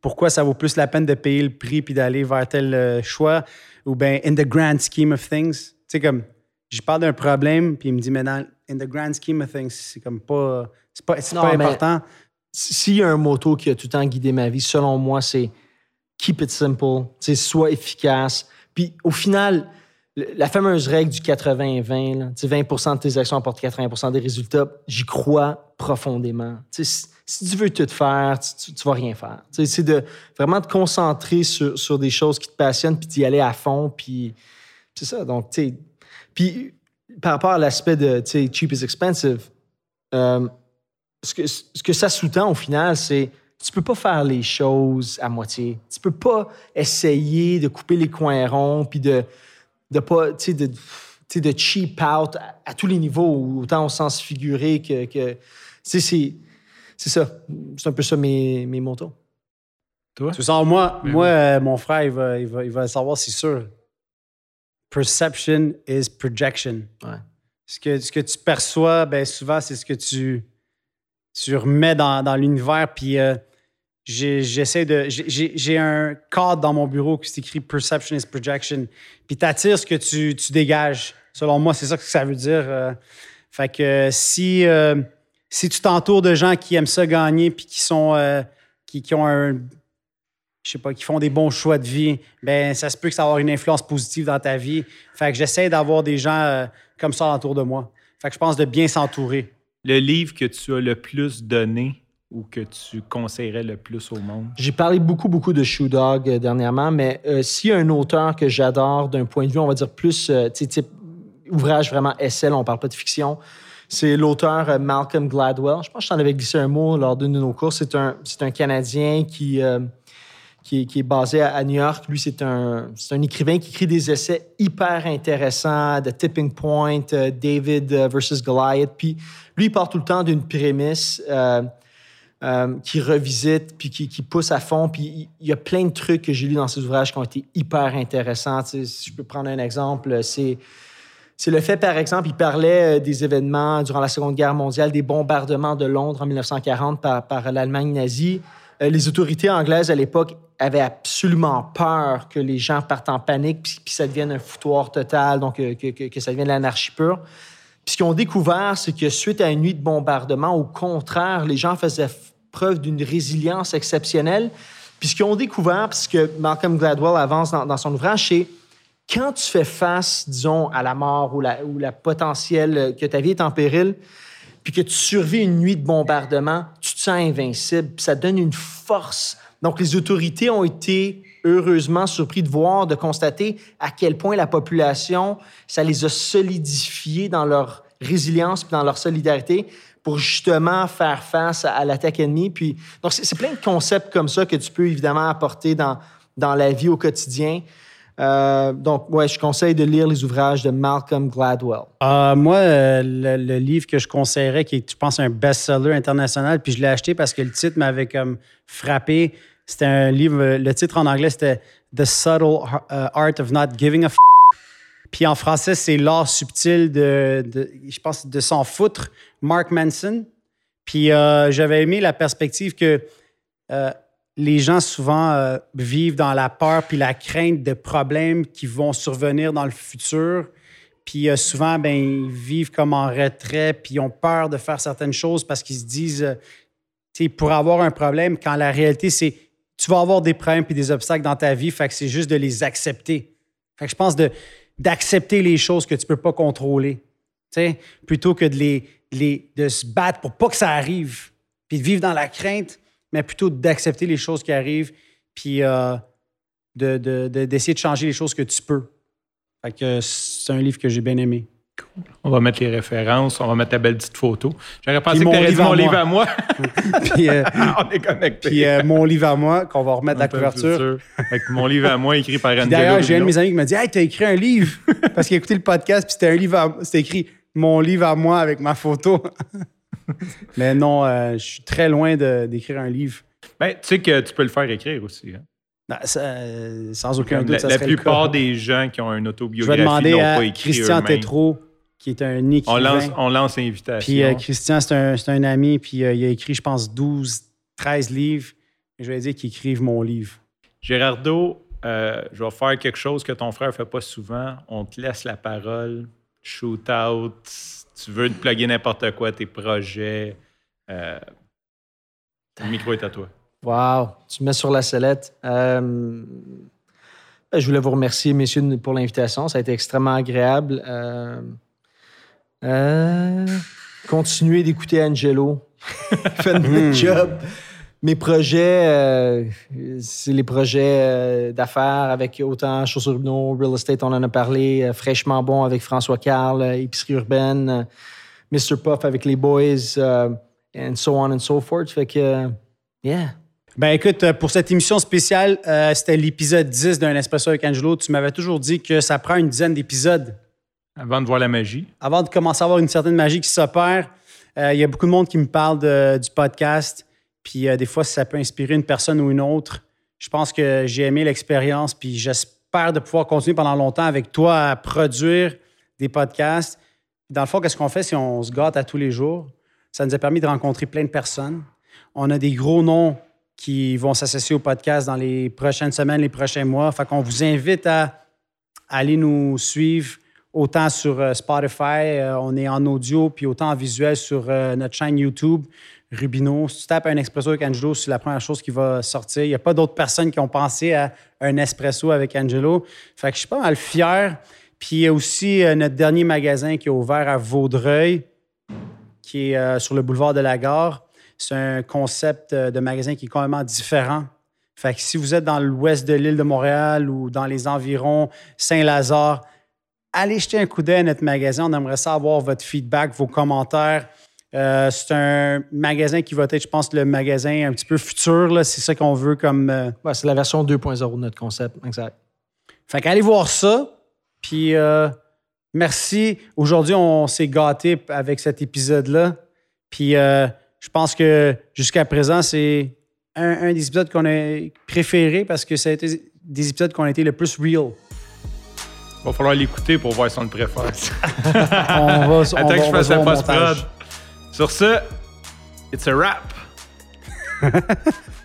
pourquoi ça vaut plus la peine de payer le prix puis d'aller vers tel euh, choix ou bien in the grand scheme of things. Tu sais, comme je parle d'un problème puis il me dit, mais dans in the grand scheme of things, c'est comme pas, c'est pas, c'est Non, pas important. S'il y a un motto qui a tout le temps guidé ma vie, selon moi, c'est keep it simple, sois efficace. Puis au final, la fameuse règle du 80-20, là, tu sais, 20 de tes actions apportent 80 des résultats, j'y crois profondément. Si, si tu veux tout faire, tu, tu vas rien faire. C'est de vraiment te concentrer sur, sur des choses qui te passionnent, puis d'y aller à fond, puis c'est ça. Donc, tu sais, puis par rapport à l'aspect de, tu sais, cheap is expensive, euh, ce, que, ce que ça sous-tend au final, c'est tu peux pas faire les choses à moitié. Tu peux pas essayer de couper les coins ronds puis de de pas tu sais de, tu sais, de cheap out à, à tous les niveaux, autant au sens figuré que, que c'est c'est ça. C'est un peu ça mes, mes motos. Toi? Tu sens, moi, Ben moi oui. euh, mon frère, il va, il, va, il va le savoir, c'est sûr. Perception is projection. Ouais. Ce, que, ce que tu perçois, ben, souvent, c'est ce que tu, tu remets dans, dans l'univers. Puis euh, j'essaie de. j'ai- un cadre dans mon bureau qui s'écrit Perception is projection. Puis tu attires ce que tu, tu dégages. Selon moi, c'est ça que ça veut dire. euh. fait que si, euh, si tu t'entoures de gens qui aiment ça gagner puis qui sont. euh, qui, qui ont un je sais pas, qui font des bons choix de vie, ben ça se peut que ça avoir une influence positive dans ta vie. Fait que j'essaie d'avoir des gens euh, comme ça autour de moi. Fait que je pense de bien s'entourer. Le livre que tu as le plus donné ou que tu conseillerais le plus au monde? J'ai parlé beaucoup, beaucoup de Shoe Dog euh, dernièrement, mais euh, s'il y a un auteur que j'adore d'un point de vue, on va dire plus, euh, tu sais, type ouvrage vraiment SL, on parle pas de fiction, c'est l'auteur euh, Malcolm Gladwell. Je pense que je t'en avais glissé un mot lors d'une de nos courses. C'est un, c'est un Canadien qui, euh, qui, est, basé à, New York. Lui, c'est un, un écrivain qui écrit des essais hyper intéressants, de Tipping Point, euh, David euh, versus Goliath. Puis lui, il part tout le temps d'une prémisse. euh, euh, qui revisite puis qui, pousse à fond. Puis il- y a plein de trucs que j'ai lus dans ses ouvrages qui ont été hyper intéressants. Si je peux prendre un exemple, c'est c'est le fait, par exemple, il parlait des événements durant la Seconde Guerre mondiale, des bombardements de Londres en 1940 par, l'Allemagne nazie. Les autorités anglaises à l'époque avaient absolument peur que les gens partent en panique puis que ça devienne un foutoir total, donc euh, que, que- que ça devienne l'anarchie pure. Puis ce qu'ils ont découvert, c'est que suite à une nuit de bombardement, au contraire, les gens faisaient preuve d'une résilience exceptionnelle. Puis ce qu'ils ont découvert, puis ce que Malcolm Gladwell avance dans, son ouvrage, c'est quand tu fais face, disons, à la mort ou la, la potentielle que ta vie est en péril, puis que tu survis une nuit de bombardement, tu te sens invincible, puis ça donne une force. Donc, les autorités ont été heureusement surpris de voir, de constater à quel point la population, ça les a solidifiés dans leur résilience puis dans leur solidarité pour justement faire face à, l'attaque ennemie. Puis, donc, c'est plein de concepts comme ça que tu peux évidemment apporter dans, dans la vie au quotidien. Euh, donc, ouais, je conseille de lire les ouvrages de Malcolm Gladwell. Euh, moi, euh, le, livre que je conseillerais, qui est, je pense, un best-seller international, puis je l'ai acheté parce que le titre m'avait comme frappé. C'était un livre, le titre en anglais, c'était The Subtle Art of Not Giving a F. Puis en français, c'est L'art subtil de, je pense, de s'en foutre, Mark Manson. Puis j'avais aimé la perspective que les gens souvent euh, vivent dans la peur puis la crainte de problèmes qui vont survenir dans le futur. Puis euh, souvent, ben, ils vivent comme en retrait, puis ils ont peur de faire certaines choses parce qu'ils se disent, euh, tu pour avoir un problème, quand la réalité, c'est tu vas avoir des problèmes puis des obstacles dans ta vie, fait que c'est juste de les accepter. Fait que je pense d'accepter les choses que tu peux pas contrôler, tu sais, plutôt que de, les, les- de se battre pour pas que ça arrive, puis de vivre dans la crainte, mais plutôt d'accepter les choses qui arrivent, puis euh, de- de- de- d'essayer de changer les choses que tu peux. Fait que c'est un livre que j'ai bien aimé. On va mettre les références, on va mettre ta belle petite photo. J'aurais pensé Puis que mon tu dit mon à livre moi. à moi. *laughs* Puis, euh, *laughs* on est connectés. puis, euh, mon livre à moi, qu'on va remettre la couverture. que mon livre à moi, écrit par Angelo D'ailleurs, j'ai un de mes amis qui m'a dit Hey, t'as écrit un livre *laughs* Parce qu'il a écouté le podcast, puis c'était un livre à- C'était écrit Mon livre à moi avec ma photo. *laughs* Mais non, euh, je suis très loin d'écrire un livre. Ben, tu sais que tu peux le faire écrire aussi. hein. Non, ça, euh, sans aucun doute, la, ça la serait le plupart cas. des gens qui ont une Je autobiographie vais demander n'ont à pas écrit Christian. Tétrault, qui est un écrivain. On lance, on lance l'invitation. Puis euh, Christian, c'est un, un ami, puis euh, il a écrit, je pense, 12, 13 livres. Et je vais dire qu'il écrive mon livre. Gérardo, je vais faire quelque chose que ton frère ne fait pas souvent. On te laisse la parole. Shoot out. Tu veux te plugger n'importe quoi, tes projets. Euh, le micro est à toi. Wow, tu me mets sur la sellette. Euh, ben, je voulais vous remercier, messieurs, pour l'invitation. Ça a été extrêmement agréable. Euh, euh, continuez d'écouter Angelo. *laughs* Faites le job. Mes projets, euh, c'est les projets euh, d'affaires avec autant Chaussures Rubino, Real Estate, on en a parlé, euh, Fraîchement Bon avec François Carl, euh, Épicerie Urbaine. Mr. Puff avec les boys, euh, and so on and so forth. Fait que, euh, yeah. Ben écoute, pour cette émission spéciale, euh, c'était l'épisode 10 d'un Espresso avec Angelo. Tu m'avais toujours dit que ça prend une dizaine d'épisodes Avant de voir la magie. avant de commencer à avoir une certaine magie qui s'opère. Euh, Il y a beaucoup de monde qui me parle de- du podcast. Puis euh, des fois, si ça peut inspirer une personne ou une autre. Je pense que j'ai aimé l'expérience. Puis j'espère de pouvoir continuer pendant longtemps avec toi à produire des podcasts. Dans le fond, qu'est-ce qu'on fait si on se gâte à tous les jours? Ça nous a permis de rencontrer plein de personnes. On a des gros noms qui vont s'associer au podcast dans les prochaines semaines, les prochains mois. Fait qu'on vous invite à aller nous suivre autant sur euh, Spotify, euh, on est en audio, puis autant en visuel sur notre chaîne YouTube, Rubino. Si tu tapes un espresso avec Angelo, c'est la première chose qui va sortir. Il n'y a pas d'autres personnes qui ont pensé à un espresso avec Angelo. Fait que je suis pas mal fier. Puis il y a aussi euh, notre dernier magasin qui est ouvert à Vaudreuil, qui est euh, sur le boulevard de la Gare. C'est un concept euh, de magasin qui est complètement différent. Fait que si vous êtes dans l'ouest de l'île de Montréal ou dans les environs Saint-Lazare, allez jeter un coup d'œil à notre magasin. On aimerait savoir votre feedback, vos commentaires. Euh, c'est un magasin qui va être, je pense, le magasin un petit peu futur. là. C'est ça qu'on veut comme. euh, Ouais, c'est la version 2.0 de notre concept. Exact. Fait qu'allez voir ça. Puis euh, merci. Aujourd'hui, on s'est gâté avec cet épisode-là. Puis euh, je pense que jusqu'à présent, c'est un, un des épisodes qu'on a préférés parce que ça a été des épisodes qui ont été le plus real. Va falloir l'écouter pour voir si on le préfère. *laughs* On va, on Attends va- que je fasse la post-prod. Sur ce, it's a wrap. *laughs*